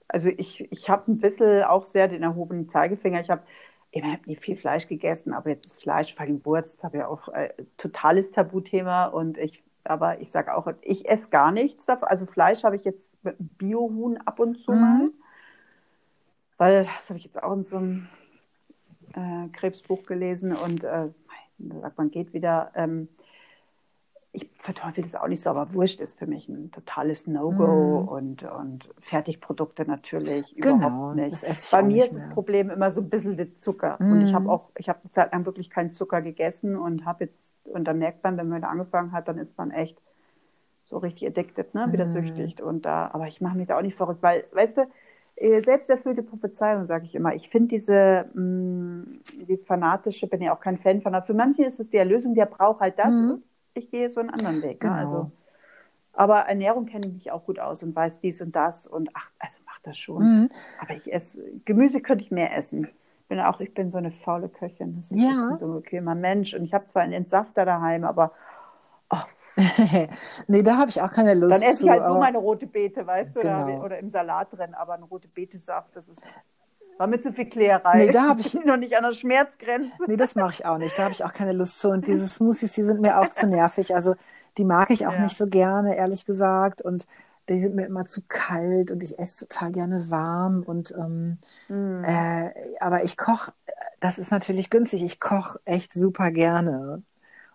also ich, ich habe ein bisschen auch sehr den erhobenen Zeigefinger. Ich habe ich habe nie viel Fleisch gegessen, aber jetzt Fleisch, vor allem Wurst, habe ja auch äh, totales Tabuthema und ich, aber ich sage auch, ich esse gar nichts davon. Also Fleisch habe ich jetzt mit einem Biohuhn ab und zu mhm. mal, weil das habe ich jetzt auch in so einem äh, Krebsbuch gelesen und äh, da sagt man, geht wieder. Ähm, ich verteufel das auch nicht so, aber Wurst ist für mich ein totales No-Go mm. und, und Fertigprodukte natürlich genau, überhaupt nicht. Bei mir nicht ist das Problem immer so ein bisschen der Zucker. Mm. Und ich habe mhm. auch, ich habe eine Zeit lang wirklich keinen Zucker gegessen und habe jetzt, und dann merkt man, wenn man da angefangen hat, dann ist man echt so richtig addicted, ne? wieder mm. süchtig. Und da, aber ich mache mich da auch nicht verrückt, weil, weißt du, äh, selbsterfüllte Prophezeiung, sage ich immer. Ich finde diese, mh, dieses fanatische, bin ja auch kein Fan von. Für manche ist es die Erlösung, der braucht halt das. Mhm ich gehe so einen anderen Weg. Ne? Genau. Also, aber Ernährung kenne ich mich auch gut aus und weiß dies und das und ach, also macht das schon. Mhm. Aber ich esse, Gemüse könnte ich mehr essen. Ich bin auch, ich bin so eine faule Köchin. Das ist ja. so ein bequemer Mensch. Und ich habe zwar einen Entsafter daheim, aber oh. nee, da habe ich auch keine Lust. Dann esse ich halt so meine rote Beete, weißt du, genau. oder, oder, im Salat drin, aber ein rote Betesaft, das ist war mir zu viel Klärerei. Nee, da habe ich noch nicht an der Schmerzgrenze. Nee, das mache ich auch nicht. Da habe ich auch keine Lust zu. Und diese Smoothies, die sind mir auch zu nervig. Also die mag ich auch ja. nicht so gerne, ehrlich gesagt. Und die sind mir immer zu kalt und ich esse total gerne warm. Und ähm, mm. äh, aber ich koche, das ist natürlich günstig. Ich koche echt super gerne.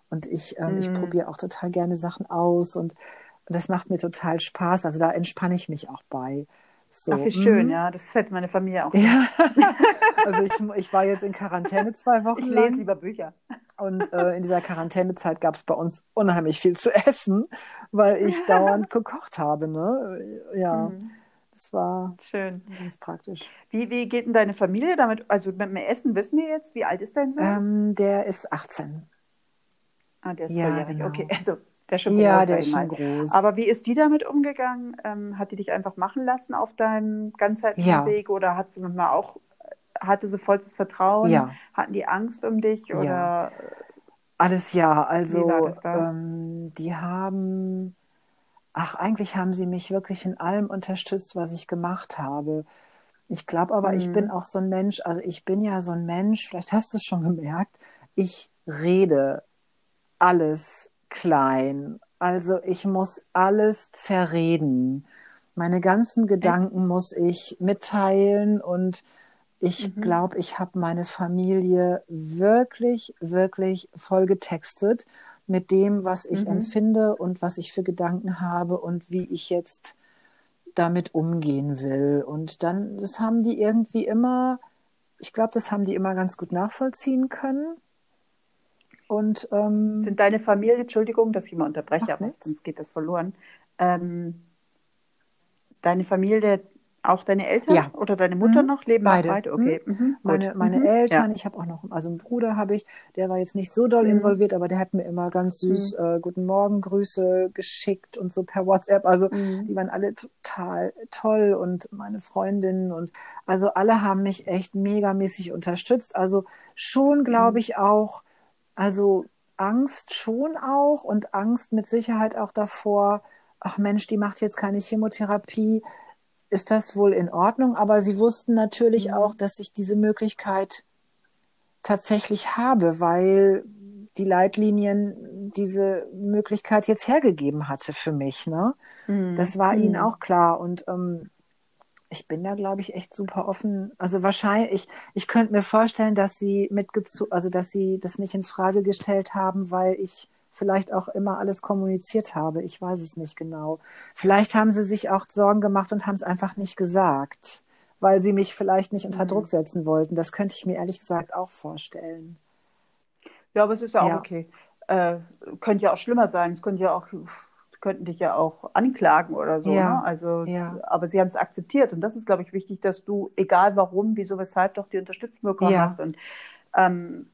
Und ich, ähm, mm. ich probiere auch total gerne Sachen aus und, und das macht mir total Spaß. Also da entspanne ich mich auch bei. So. Ach, wie schön, mhm. ja. Das hätte meine Familie auch. Ja. also ich, ich war jetzt in Quarantäne zwei Wochen. Ich lese lang. lieber Bücher. Und äh, in dieser Quarantänezeit gab es bei uns unheimlich viel zu essen, weil ich dauernd gekocht habe. Ne? Ja. Mhm. Das war schön. Ganz praktisch. Wie, wie geht denn deine Familie damit? Also mit dem Essen wissen wir jetzt, wie alt ist dein Sohn? Ähm, der ist 18. Ah, der ist ja, volljährig. Genau. Okay, also der ist schon groß. Ja, der ist schon groß. Aber wie ist die damit umgegangen? Ähm, hat die dich einfach machen lassen auf deinem ganzheitlichen ja. Weg oder hat sie manchmal auch, hatte sie vollstes Vertrauen? Ja. Hatten die Angst um dich oder? Ja. Alles ja, also ähm, die haben, ach eigentlich haben sie mich wirklich in allem unterstützt, was ich gemacht habe. Ich glaube aber, mhm. ich bin auch so ein Mensch, also ich bin ja so ein Mensch, vielleicht hast du es schon gemerkt, ich rede alles klein. Also ich muss alles zerreden. Meine ganzen Gedanken muss ich mitteilen und ich mhm. glaube, ich habe meine Familie wirklich, wirklich voll getextet mit dem, was ich mhm. empfinde und was ich für Gedanken habe und wie ich jetzt damit umgehen will. Und dann, das haben die irgendwie immer, ich glaube, das haben die immer ganz gut nachvollziehen können. Und ähm, sind deine Familie, Entschuldigung, dass ich mal unterbreche, aber nichts. sonst geht das verloren. Ähm, deine Familie, auch deine Eltern ja. oder deine Mutter mhm. noch leben beide. beide? Okay. Mhm. mhm. Meine, meine mhm. Eltern, ja. ich habe auch noch, also einen Bruder habe ich, der war jetzt nicht so doll mhm. involviert, aber der hat mir immer ganz süß mhm. äh, Guten Morgen Grüße geschickt und so per WhatsApp. Also die waren alle total toll und meine Freundinnen und also alle haben mich echt megamäßig unterstützt. Also schon glaube ich auch also Angst schon auch und Angst mit Sicherheit auch davor, ach Mensch, die macht jetzt keine Chemotherapie. Ist das wohl in Ordnung? Aber sie wussten natürlich mhm. auch, dass ich diese Möglichkeit tatsächlich habe, weil die Leitlinien diese Möglichkeit jetzt hergegeben hatte für mich. Ne? Mhm. Das war ihnen mhm. auch klar. Und ähm, ich bin da, glaube ich, echt super offen. Also wahrscheinlich, ich, ich könnte mir vorstellen, dass sie mitgezogen, also dass sie das nicht in Frage gestellt haben, weil ich vielleicht auch immer alles kommuniziert habe. Ich weiß es nicht genau. Vielleicht haben sie sich auch Sorgen gemacht und haben es einfach nicht gesagt, weil sie mich vielleicht nicht unter mhm. Druck setzen wollten. Das könnte ich mir ehrlich gesagt auch vorstellen. Ja, aber es ist ja auch ja. okay. Äh, könnte ja auch schlimmer sein. Es könnte ja auch könnten dich ja auch anklagen oder so. Ja. Ne? Also, ja. aber sie haben es akzeptiert und das ist, glaube ich, wichtig, dass du, egal warum, wieso, weshalb, doch die Unterstützung bekommen ja. hast. Und ähm,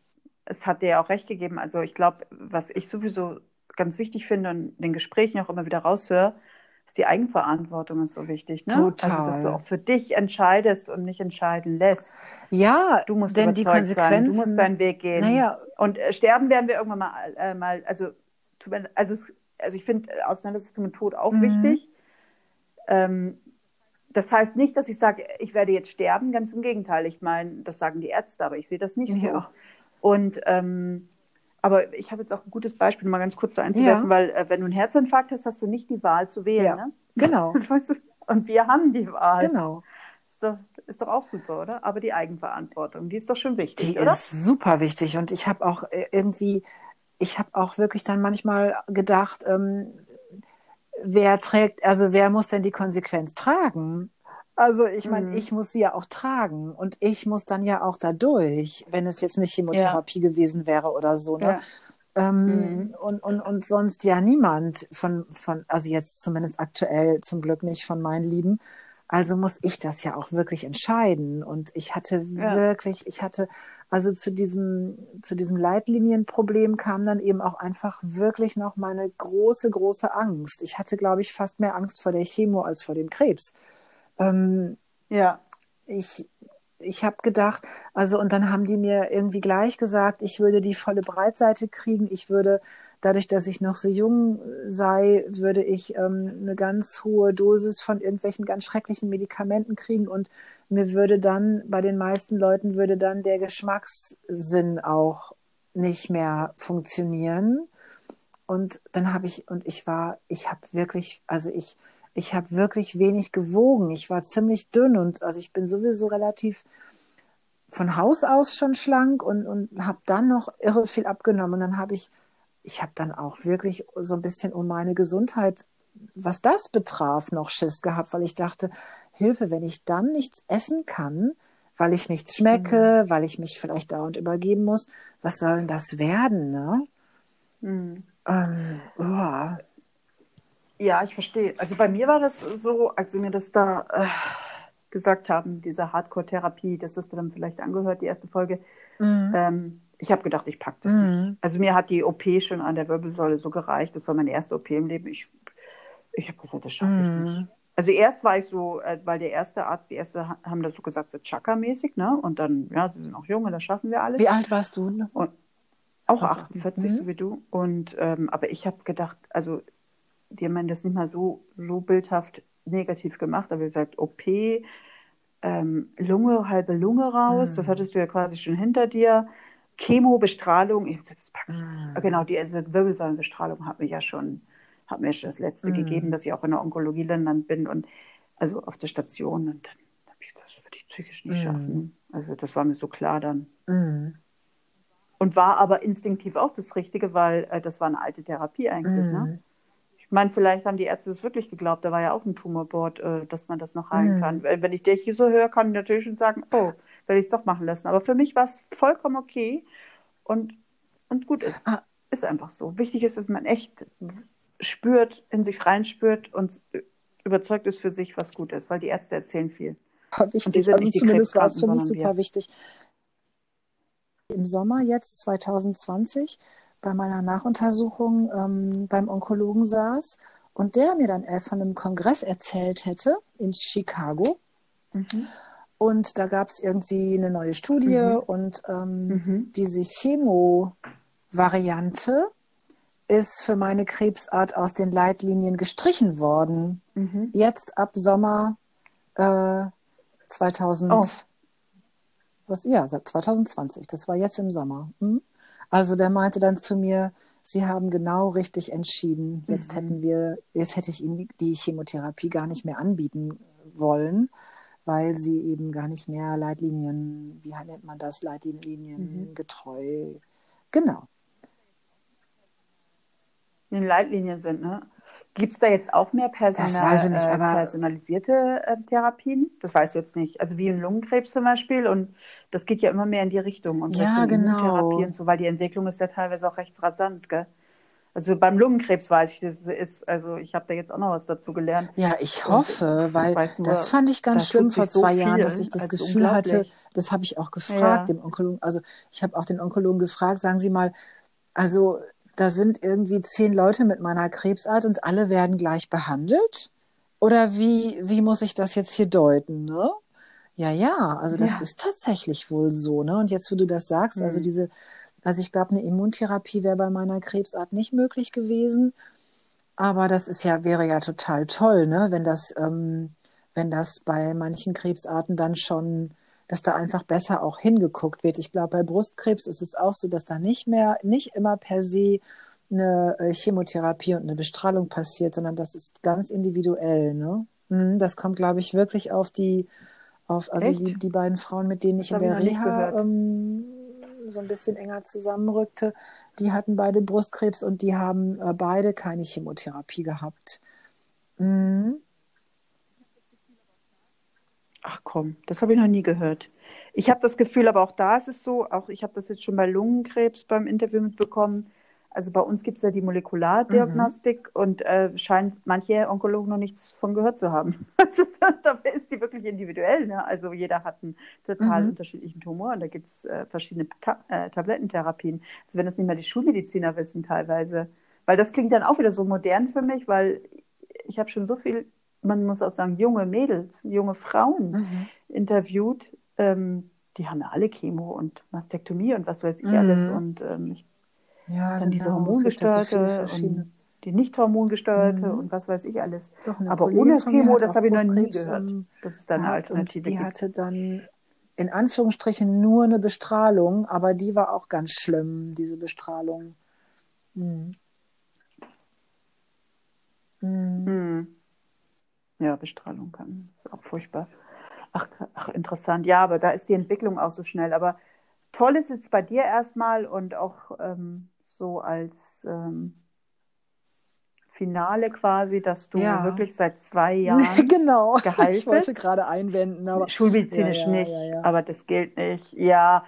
es hat dir ja auch recht gegeben. Also ich glaube, was ich sowieso ganz wichtig finde und in den Gesprächen auch immer wieder raushöre, ist die Eigenverantwortung ist so wichtig. Ne? Total. Also, dass du auch für dich entscheidest und nicht entscheiden lässt. Ja, du musst denn die Konsequenzen, sein, du musst deinen Weg gehen. Naja. Und äh, sterben werden wir irgendwann mal, äh, mal also, also es also ich finde Auseinandersetzung mit Tod auch mhm. wichtig. Ähm, das heißt nicht, dass ich sage, ich werde jetzt sterben, ganz im Gegenteil. Ich meine, das sagen die Ärzte, aber ich sehe das nicht so. Ja. Und ähm, aber ich habe jetzt auch ein gutes Beispiel, mal ganz kurz da einzuwerfen, ja. weil äh, wenn du einen Herzinfarkt hast, hast du nicht die Wahl zu wählen. Ja. Ne? Genau. Und wir haben die Wahl. Genau. Ist doch, ist doch auch super, oder? Aber die Eigenverantwortung, die ist doch schon wichtig, die oder? ist super wichtig. Und ich habe auch äh, irgendwie, ich habe auch wirklich dann manchmal gedacht, ähm, wer trägt, also wer muss denn die Konsequenz tragen? Also ich meine, mhm. ich muss sie ja auch tragen und ich muss dann ja auch dadurch, wenn es jetzt nicht Chemotherapie ja. gewesen wäre oder so. Ne? Ja. Ähm, mhm. und, und, und sonst ja niemand von, von, also jetzt zumindest aktuell zum Glück nicht von meinen Lieben. Also muss ich das ja auch wirklich entscheiden. Und ich hatte ja. wirklich, ich hatte also zu diesem, zu diesem Leitlinienproblem kam dann eben auch einfach wirklich noch meine große, große Angst. Ich hatte, glaube ich, fast mehr Angst vor der Chemo als vor dem Krebs. Ähm, ja. Ich, ich habe gedacht, also und dann haben die mir irgendwie gleich gesagt, ich würde die volle Breitseite kriegen, ich würde dadurch, dass ich noch so jung sei, würde ich ähm, eine ganz hohe Dosis von irgendwelchen ganz schrecklichen Medikamenten kriegen und mir würde dann, bei den meisten Leuten würde dann der Geschmackssinn auch nicht mehr funktionieren. Und dann habe ich, und ich war, ich habe wirklich, also ich, ich habe wirklich wenig gewogen. Ich war ziemlich dünn und also ich bin sowieso relativ von Haus aus schon schlank und, und habe dann noch irre viel abgenommen. Und dann habe ich ich habe dann auch wirklich so ein bisschen um meine Gesundheit, was das betraf, noch Schiss gehabt, weil ich dachte, Hilfe, wenn ich dann nichts essen kann, weil ich nichts schmecke, mhm. weil ich mich vielleicht dauernd übergeben muss, was soll denn das werden, ne? Mhm. Ähm, oh. Ja, ich verstehe. Also bei mir war das so, als sie mir das da äh, gesagt haben, diese Hardcore-Therapie, das hast du dann vielleicht angehört, die erste Folge. Mhm. Ähm, ich habe gedacht, ich packe das mhm. nicht. Also mir hat die OP schon an der Wirbelsäule so gereicht. Das war meine erste OP im Leben. Ich, ich habe gesagt, das schaffe mhm. ich nicht. Also erst war ich so, äh, weil der erste Arzt, die erste haben das so gesagt, wird Chaka-mäßig, ne? Und dann, ja, sie sind auch jung und das schaffen wir alles. Wie alt warst du? Und auch 48, mhm. so wie du. Und ähm, aber ich habe gedacht, also die haben das nicht mal so, so bildhaft negativ gemacht, aber wie gesagt, OP, ähm, Lunge, halbe Lunge raus, das mhm. hattest du ja quasi schon hinter dir. Chemobestrahlung, das mm. genau, die Wirbelsäulenbestrahlung hat mir ja schon, hat mir schon das letzte mm. gegeben, dass ich auch in der Onkologie dann bin und also auf der Station und dann habe ich gesagt, das würde ich psychisch nicht mm. schaffen. Also das war mir so klar dann. Mm. Und war aber instinktiv auch das Richtige, weil äh, das war eine alte Therapie eigentlich. Ne? Mm. Ich meine, vielleicht haben die Ärzte es wirklich geglaubt, da war ja auch ein Tumorbord, äh, dass man das noch heilen kann. Wenn ich dich hier so höre, kann ich natürlich schon sagen, oh, werde ich es doch machen lassen. Aber für mich war es vollkommen okay und, und gut ist. Ah. Ist einfach so. Wichtig ist, dass man echt spürt, in sich reinspürt und überzeugt ist für sich, was gut ist, weil die Ärzte erzählen viel. Wichtig, also zumindest war es für mich super wir. wichtig. Im Sommer jetzt 2020 bei meiner Nachuntersuchung ähm, beim Onkologen saß und der mir dann von einem Kongress erzählt hätte in Chicago. Mhm. Und da gab es irgendwie eine neue Studie mhm. und ähm, mhm. diese Chemo-Variante ist für meine Krebsart aus den Leitlinien gestrichen worden. Mhm. Jetzt ab Sommer äh, 2000. Oh. Was, ja, 2020. Das war jetzt im Sommer. Hm? Also der meinte dann zu mir, Sie haben genau richtig entschieden. Jetzt mhm. hätten wir, jetzt hätte ich Ihnen die Chemotherapie gar nicht mehr anbieten wollen weil sie eben gar nicht mehr Leitlinien, wie nennt man das, Leitlinien mhm. getreu, genau. In Leitlinien sind, ne? Gibt es da jetzt auch mehr Personal, nicht, äh, personalisierte äh, Therapien? Das weiß ich jetzt nicht. Also wie im Lungenkrebs zum Beispiel. Und das geht ja immer mehr in die Richtung. Und ja, Richtung genau. Therapie und so, weil die Entwicklung ist ja teilweise auch recht rasant, gell? Also beim Lungenkrebs weiß ich, das ist, also ich habe da jetzt auch noch was dazu gelernt. Ja, ich hoffe, und, weil nur, das fand ich ganz schlimm vor zwei so Jahren, dass ich das also Gefühl hatte, das habe ich auch gefragt, ja. dem Onkologen, also ich habe auch den Onkologen gefragt, sagen Sie mal, also da sind irgendwie zehn Leute mit meiner Krebsart und alle werden gleich behandelt? Oder wie, wie muss ich das jetzt hier deuten, ne? Ja, ja, also das ja. ist tatsächlich wohl so, ne? Und jetzt, wo du das sagst, also also diese also ich glaube, eine Immuntherapie wäre bei meiner Krebsart nicht möglich gewesen. Aber das ist ja, wäre ja total toll, ne? wenn das, ähm, wenn das bei manchen Krebsarten dann schon, dass da einfach besser auch hingeguckt wird. Ich glaube, bei Brustkrebs ist es auch so, dass da nicht mehr, nicht immer per se eine äh, Chemotherapie und eine Bestrahlung passiert, sondern das ist ganz individuell. Ne? Mhm, das kommt, glaube ich, wirklich auf die, auf, also die, die, beiden Frauen, mit denen ich das in der Reha ähm, so ein bisschen enger zusammenrückte, die hatten beide Brustkrebs und die haben äh, beide keine Chemotherapie gehabt. Mhm. Ach komm, das habe ich noch nie gehört. Ich habe das Gefühl, aber auch da ist es so, auch ich habe das jetzt schon bei Lungenkrebs beim Interview mitbekommen, also bei uns gibt es ja die Molekulardiagnostik mhm. und äh, scheint manche Onkologen noch nichts von gehört zu haben. Also dabei ist die wirklich individuell. Ne? Also jeder hat einen total mhm. unterschiedlichen Tumor und da gibt es äh, verschiedene Ta äh, Tablettentherapien. Also wenn das nicht mal die Schulmediziner wissen teilweise. Weil das klingt dann auch wieder so modern für mich, weil ich habe schon so viel, man muss auch sagen, junge Mädels, junge Frauen mhm. interviewt, ähm, die haben ja alle Chemo und Mastektomie und was weiß ich alles. Mhm. Und ähm, ich ja, dann genau. diese hormongesteuerte so und die nicht hormongesteuerte mhm. und was weiß ich alles. Doch, Aber ohne Chemo, das habe ich noch nie gehört. Das ist dann eine Alternative. die hatte dann in Anführungsstrichen nur eine Bestrahlung, aber die war auch ganz schlimm, diese Bestrahlung. Mhm. Mhm. Ja, Bestrahlung kann, ist auch furchtbar. Ach, ach, interessant. Ja, aber da ist die Entwicklung auch so schnell. Aber toll ist jetzt bei dir erstmal und auch ähm, so als ähm, Finale quasi, dass du ja. wirklich seit zwei Jahren genau. geheilt Ich wollte gerade einwenden, aber schulmedizinisch ja, ja, nicht, aber das gilt nicht. Ja,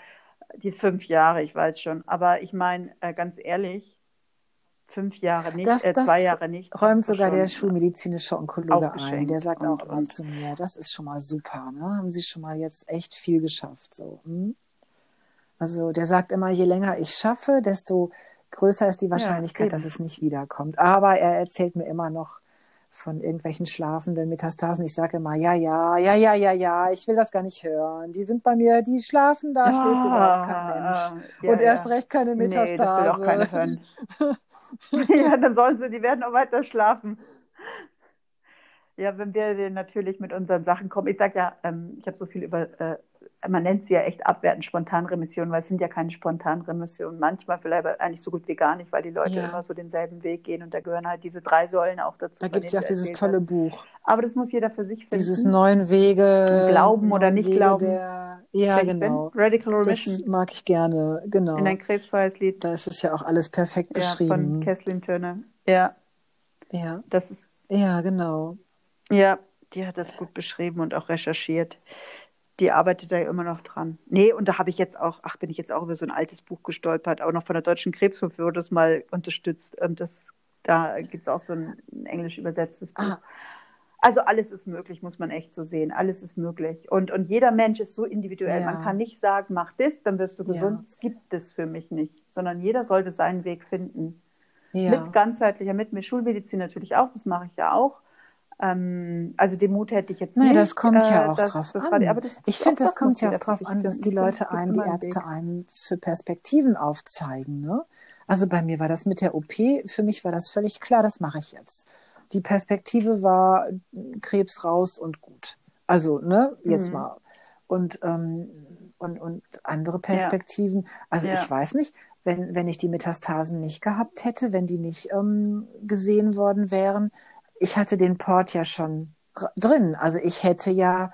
die fünf Jahre, ich weiß schon. Aber ich meine, äh, ganz ehrlich, fünf Jahre nicht, das, äh, zwei Jahre nicht. Räumt sogar der schulmedizinische Onkologe ein. Der sagt auch immer zu mir, das ist schon mal super. Ne? Haben Sie schon mal jetzt echt viel geschafft. So. Hm? Also der sagt immer, je länger ich schaffe, desto größer ist die Wahrscheinlichkeit, ja, dass es nicht wiederkommt. Aber er erzählt mir immer noch von irgendwelchen schlafenden Metastasen. Ich sage immer, ja, ja, ja, ja, ja, ja, ich will das gar nicht hören. Die sind bei mir, die schlafen, da ah, schläft überhaupt kein Mensch. Ja, Und erst recht keine Metastase. Nee, das will auch keine hören. ja, dann sollen sie, die werden auch weiter schlafen. Ja, wenn wir natürlich mit unseren Sachen kommen. Ich sage ja, ähm, ich habe so viel über äh, man nennt sie ja echt abwertend Spontanremission, weil es sind ja keine Spontanremissionen. Manchmal vielleicht eigentlich so gut wie gar nicht, weil die Leute ja. immer so denselben Weg gehen und da gehören halt diese drei Säulen auch dazu. Da gibt es ja auch dieses tolle hat. Buch. Aber das muss jeder für sich finden. Dieses neun Wege. Glauben oder nicht Wege glauben. Der, ja, genau. Radical Remission. Das mag ich gerne, genau. In ein krebsfreies Lied. Da ist es ja auch alles perfekt ja, beschrieben. Von Kesslin Turner. Ja. Ja. Das ist. Ja, genau. Ja, die hat das gut beschrieben und auch recherchiert die arbeitet da ja immer noch dran. Nee, und da habe ich jetzt auch, ach, bin ich jetzt auch über so ein altes Buch gestolpert, auch noch von der Deutschen Krebshilfe wurde das mal unterstützt. Und das, da gibt es auch so ein, ein englisch übersetztes Buch. Ah. Also alles ist möglich, muss man echt so sehen. Alles ist möglich. Und, und jeder Mensch ist so individuell. Ja. Man kann nicht sagen, mach das, dann wirst du gesund. Es ja. gibt es für mich nicht. Sondern jeder sollte seinen Weg finden. Ja. Mit ganzheitlicher, mit, mit Schulmedizin natürlich auch, das mache ich ja auch. Ähm, also den Mut hätte ich jetzt nee, nicht. das kommt ja auch das, drauf das an. Die, das, ich finde, das kommt ja auch drauf an, dass die Leute einem, die Ärzte einem für Perspektiven aufzeigen. Ne? Also bei mir war das mit der OP, für mich war das völlig klar, das mache ich jetzt. Die Perspektive war Krebs raus und gut. Also, ne, jetzt mhm. mal. Und, ähm, und, und andere Perspektiven. Ja. Also ja. ich weiß nicht, wenn, wenn ich die Metastasen nicht gehabt hätte, wenn die nicht ähm, gesehen worden wären, ich hatte den Port ja schon drin. Also ich hätte ja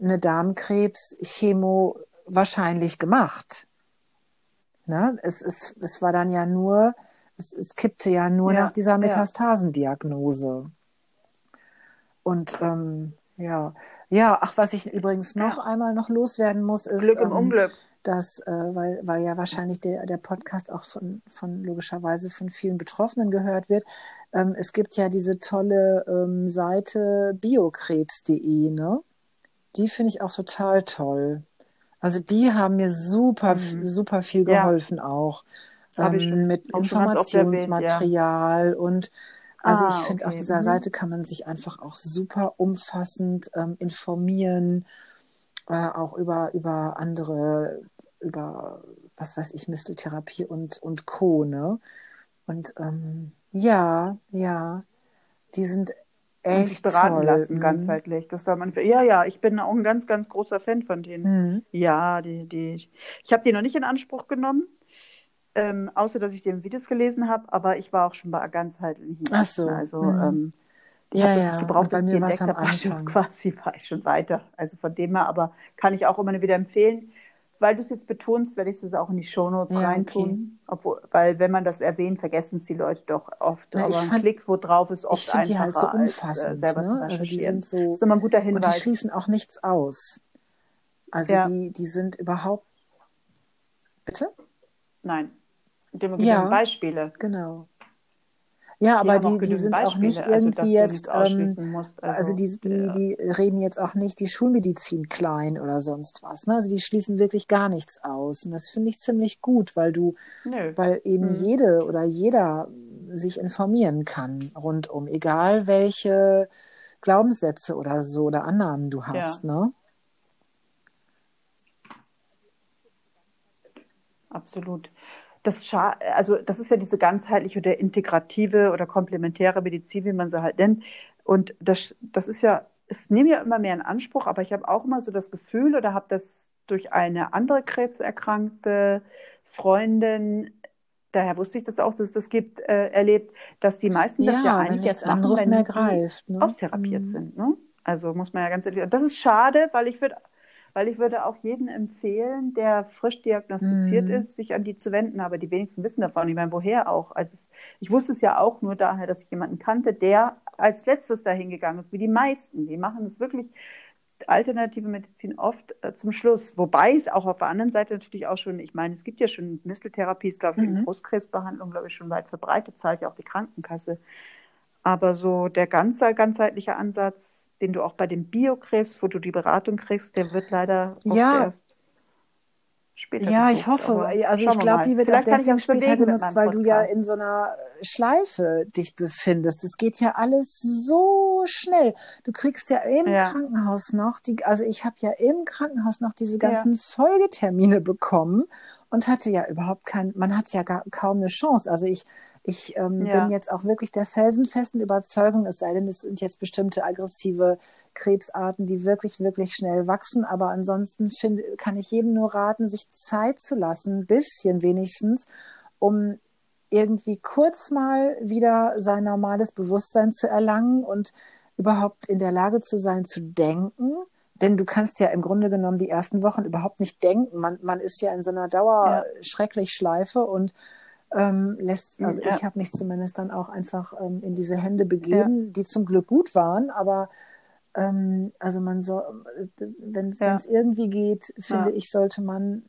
eine Darmkrebs-Chemo wahrscheinlich gemacht. Ne? Es, es, es war dann ja nur, es, es kippte ja nur ja, nach dieser Metastasendiagnose. Und ähm, ja, ja, ach, was ich übrigens noch ja. einmal noch loswerden muss, ist. Glück im ähm, Unglück dass, äh, weil, weil ja wahrscheinlich der, der Podcast auch von, von logischerweise von vielen Betroffenen gehört wird. Ähm, es gibt ja diese tolle ähm, Seite biokrebs.de, ne? Die finde ich auch total toll. Also die haben mir super, mhm. super viel geholfen ja. auch. Ähm, mit Informationsmaterial ja. und also ah, ich finde, okay. auf dieser mhm. Seite kann man sich einfach auch super umfassend ähm, informieren, äh, auch über, über andere über, was weiß ich, Misteltherapie und, und Co. Ne? Und ähm, ja, ja, die sind echt und sich beraten toll. lassen, Mhm. ganzheitlich. Das man, ja, ja, ich bin auch ein ganz, ganz großer Fan von denen. Mhm. Ja, die, die, ich habe die noch nicht in Anspruch genommen, ähm, außer dass ich die in Videos gelesen habe, aber ich war auch schon bei ganzheitlichen Ach so. Also mhm. ähm, ich Ja, habe das ja, nicht gebraucht, bei dass ich entdeckt habe, war schon quasi war ich schon weiter. Also von dem her, aber kann ich auch immer wieder empfehlen. Weil du es jetzt betonst, werde ich es auch in die Shownotes Ja, reintun. Obwohl, weil wenn man das erwähnt, vergessen es die Leute doch oft. Na, aber ein fand- Klick wo drauf ist oft finde die halt so einfacher, als, äh, umfassend. ne? Also die sind so Das ist immer ein guter und die Hinweis. schließen auch nichts aus. Also Ja. die, die sind überhaupt. Bitte? Nein. Dem Ja. Beispiele. Genau. Ja, aber die, die sind auch nicht Beispiele, also, irgendwie du jetzt. Ähm, musst. also die, die, ja. die reden jetzt auch nicht die Schulmedizin klein oder sonst was. Ne? Also die schließen wirklich gar nichts aus. Und das finde ich ziemlich gut, weil du, Nö. weil eben Mhm. jede oder jeder sich informieren kann rundum, egal welche Glaubenssätze oder so oder Annahmen du hast. Ne? Absolut. Das, scha also das ist ja diese ganzheitliche oder integrative oder komplementäre Medizin, wie man sie halt nennt. Und das, das ist ja, es nehmen ja immer mehr in Anspruch, aber ich habe auch immer so das Gefühl oder habe das durch eine andere krebserkrankte Freundin, daher wusste ich das auch, dass es das gibt, äh, erlebt, dass die meisten das ja eigentlich erst machen, anderes wenn mehr greift. Ne? austherapiert Mhm. sind. Ne? Also muss man ja ganz ehrlich sagen. Das ist schade, weil ich würde weil ich würde auch jedem empfehlen, der frisch diagnostiziert Mhm. ist, sich an die zu wenden. Aber die wenigsten wissen davon. Ich meine, woher auch? Also ich wusste es ja auch nur daher, dass ich jemanden kannte, der als letztes dahin gegangen ist, wie die meisten. Die machen es wirklich alternative Medizin oft äh, zum Schluss. Wobei es auch auf der anderen Seite natürlich auch schon, ich meine, es gibt ja schon Misteltherapie, ist, glaube ich, in Mhm. Brustkrebsbehandlung, glaube ich, schon weit verbreitet, zahlt ja auch die Krankenkasse. Aber so der ganze, ganzheitliche Ansatz, den du auch bei dem Biokrebs, wo du die Beratung kriegst, der wird leider Ja. erst später Ja, gesucht. ich hoffe. Aber Also ich glaube, die wird auch Vielleicht ich deswegen später genutzt, weil du ja Podcast. in so einer Schleife dich befindest. Es geht ja alles so schnell. Du kriegst ja im Ja. Krankenhaus noch, die, also ich habe ja im Krankenhaus noch diese Ja. ganzen Folgetermine bekommen und hatte ja überhaupt kein, man hat ja gar, kaum eine Chance. Also ich, ich ähm, Ja. bin jetzt auch wirklich der felsenfesten Überzeugung, es sei denn, es sind jetzt bestimmte aggressive Krebsarten, die wirklich, wirklich schnell wachsen. Aber ansonsten find, kann ich jedem nur raten, sich Zeit zu lassen, ein bisschen wenigstens, um irgendwie kurz mal wieder sein normales Bewusstsein zu erlangen und überhaupt in der Lage zu sein, zu denken. Denn du kannst ja im Grunde genommen die ersten Wochen überhaupt nicht denken. Man, man ist ja in so einer Dauer schrecklich Schleife und ähm, lässt, also Ja. ich habe mich zumindest dann auch einfach ähm, in diese Hände begeben, die zum Glück gut waren, aber ähm, also man soll, wenn es Ja. irgendwie geht, finde Ja. ich, sollte man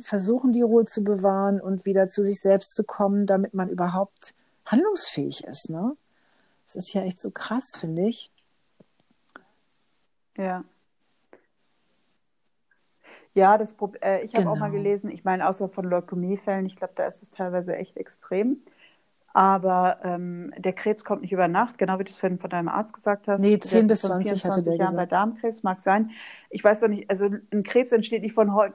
versuchen, die Ruhe zu bewahren und wieder zu sich selbst zu kommen, damit man überhaupt handlungsfähig ist. Ne? Das ist ja echt so krass, finde ich. Ja. Ja, das äh, ich habe auch mal Genau. gelesen, ich meine, außer von Leukämiefällen, ich glaube, da ist es teilweise echt extrem. Aber ähm, der Krebs kommt nicht über Nacht, genau wie du es vorhin von deinem Arzt gesagt hast. Nee, Der 10 hat bis von 20 hatte 24 der Jahren bei gesagt. Darmkrebs, mag sein. Ich weiß doch nicht, also ein Krebs entsteht nicht von heute,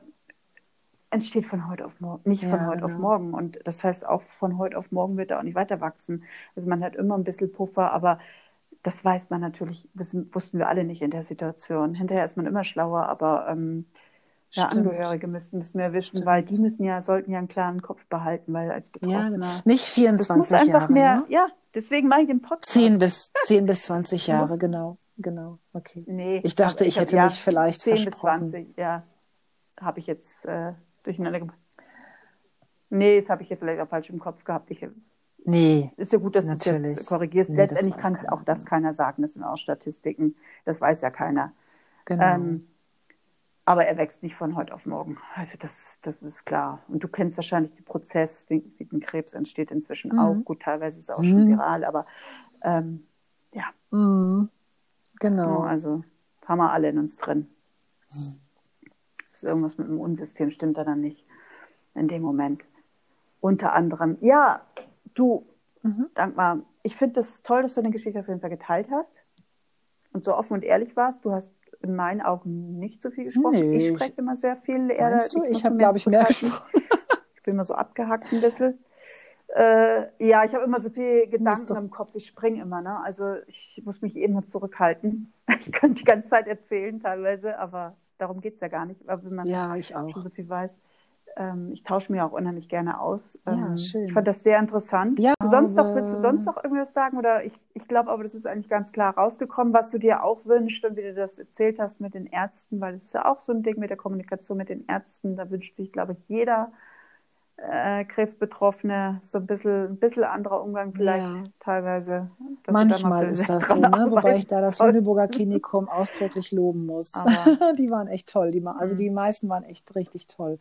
entsteht von heute auf morgen, nicht von Ja, heute auf genau. morgen. Und das heißt, auch von heute auf morgen wird er auch nicht weiter wachsen. Also man hat immer ein bisschen Puffer, aber das weiß man natürlich, das wussten wir alle nicht in der Situation. Hinterher ist man immer schlauer, aber ähm, ja, Stimmt. Angehörige müssten das mehr wissen, Stimmt. weil die müssen ja, sollten ja einen klaren Kopf behalten, weil als Ja, Betroffener. Nicht Das 24 muss einfach Jahre, mehr, ne? ja, deswegen mache ich den Podcast. 10 bis, 10 bis 20 muss- Jahre, genau. Genau, okay. Nee, Ich dachte, ich hab- hätte ja, mich vielleicht 10 bis versprochen. 20, ja, habe ich jetzt äh, durcheinander gemacht. Nee, das habe ich jetzt vielleicht auch falsch im Kopf gehabt. Ich, Nee, ist ja gut, dass du es Natürlich. jetzt korrigierst. Nee, das Letztendlich kann es auch das keiner sagen. Das sind auch Statistiken. Das weiß ja keiner. genau. Ähm, aber er wächst nicht von heute auf morgen. Also das, das ist klar. Und du kennst wahrscheinlich den Prozess, den, wie ein Krebs entsteht inzwischen Mhm. auch. Gut, teilweise ist es auch schon Mhm. viral, aber ähm, ja, Mhm. Genau. also haben wir alle in uns drin. Ist irgendwas mit dem Unsystem stimmt da dann nicht in dem Moment. Unter anderem, ja, du, Mhm. Dankmar, ich finde es das toll, dass du deine Geschichte auf jeden Fall geteilt hast und so offen und ehrlich warst. Du hast in meinen Augen nicht so viel gesprochen. Nee, ich ich- spreche immer sehr viel. eher- du? muss Ich habe, glaube ich, mehr gesprochen. Ich bin immer so abgehackt ein bisschen. Äh, ja, ich habe immer so viele Gedanken im Kopf. Ich springe immer, ne? Also ich muss mich eben zurückhalten. Ich kann die ganze Zeit erzählen teilweise, aber darum geht es ja gar nicht, wenn man ja, ich so viel weiß. Ähm, ich tausche mir auch unheimlich gerne aus. Ja, ähm, schön. Ich fand das sehr interessant. Ja, du sonst noch, willst du sonst noch irgendwas sagen? Oder ich, ich glaube aber, das ist eigentlich ganz klar rausgekommen, was du dir auch wünschst und wie du das erzählt hast mit den Ärzten, weil es ist ja auch so ein Ding mit der Kommunikation mit den Ärzten. Da wünscht sich, glaube ich, jeder äh, Krebsbetroffene so ein bisschen, ein bisschen anderer Umgang vielleicht ja. teilweise. Manchmal ist das so, ne? wobei ich da das Lüneburger Klinikum ausdrücklich loben muss. die waren echt toll. Die, also mhm. die meisten waren echt richtig toll.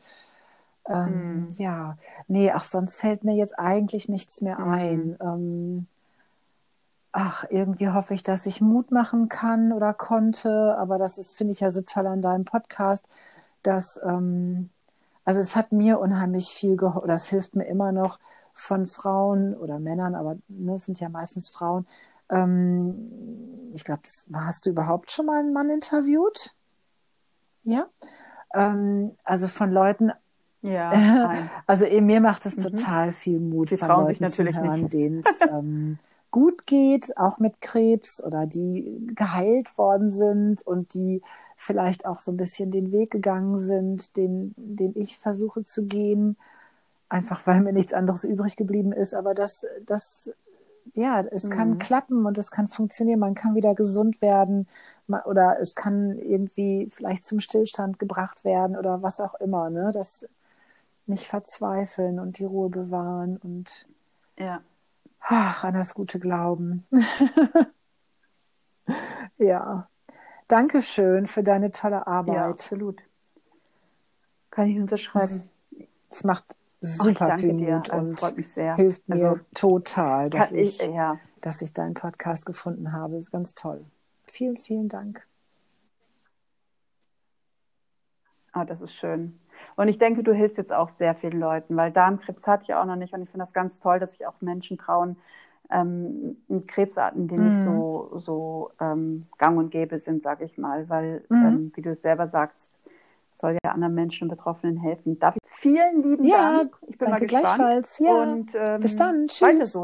Ähm, mhm. Ja, nee, ach, sonst fällt mir jetzt eigentlich nichts mehr mhm. ein. Ähm, ach, irgendwie hoffe ich, dass ich Mut machen kann oder konnte, aber das ist, finde ich ja so toll an deinem Podcast, dass ähm, also es hat mir unheimlich viel geholfen, oder es hilft mir immer noch von Frauen oder Männern, aber ne, es sind ja meistens Frauen. Ähm, ich glaube, hast du überhaupt schon mal einen Mann interviewt? Ja. Ähm, also von Leuten. Ja. also eben, mir macht es mhm. total viel Mut, die von Frauen Leuten zu hören, denen es ähm, gut geht, auch mit Krebs oder die geheilt worden sind und die vielleicht auch so ein bisschen den Weg gegangen sind, den, den ich versuche zu gehen, einfach weil mir nichts anderes übrig geblieben ist. Aber das, das, ja, es mhm. kann klappen und es kann funktionieren. Man kann wieder gesund werden oder es kann irgendwie vielleicht zum Stillstand gebracht werden oder was auch immer. Ne? Das nicht verzweifeln und die Ruhe bewahren und ja. ach, an das gute Glauben. ja. Dankeschön für deine tolle Arbeit. Ja, absolut. Kann ich unterschreiben. Es macht super Ach, viel Mut also, und hilft mir also, total, dass ich, ich ja. dass ich deinen Podcast gefunden habe. Ist ganz toll. Vielen, vielen Dank. Ah, das ist schön. Und ich denke, du hilfst jetzt auch sehr vielen Leuten, weil Darmkrebs hatte ich auch noch nicht und ich finde das ganz toll, dass sich auch Menschen trauen, ähm, Krebsarten, die mhm. nicht so, so ähm, gang und gäbe sind, sage ich mal, weil, mhm. ähm, wie du es selber sagst, soll ja anderen Menschen und Betroffenen helfen. Darf ich vielen lieben ja, Dank. Ich bin mal gespannt. Gleichfalls. Ja. Und, ähm, Bis dann. Tschüss. so.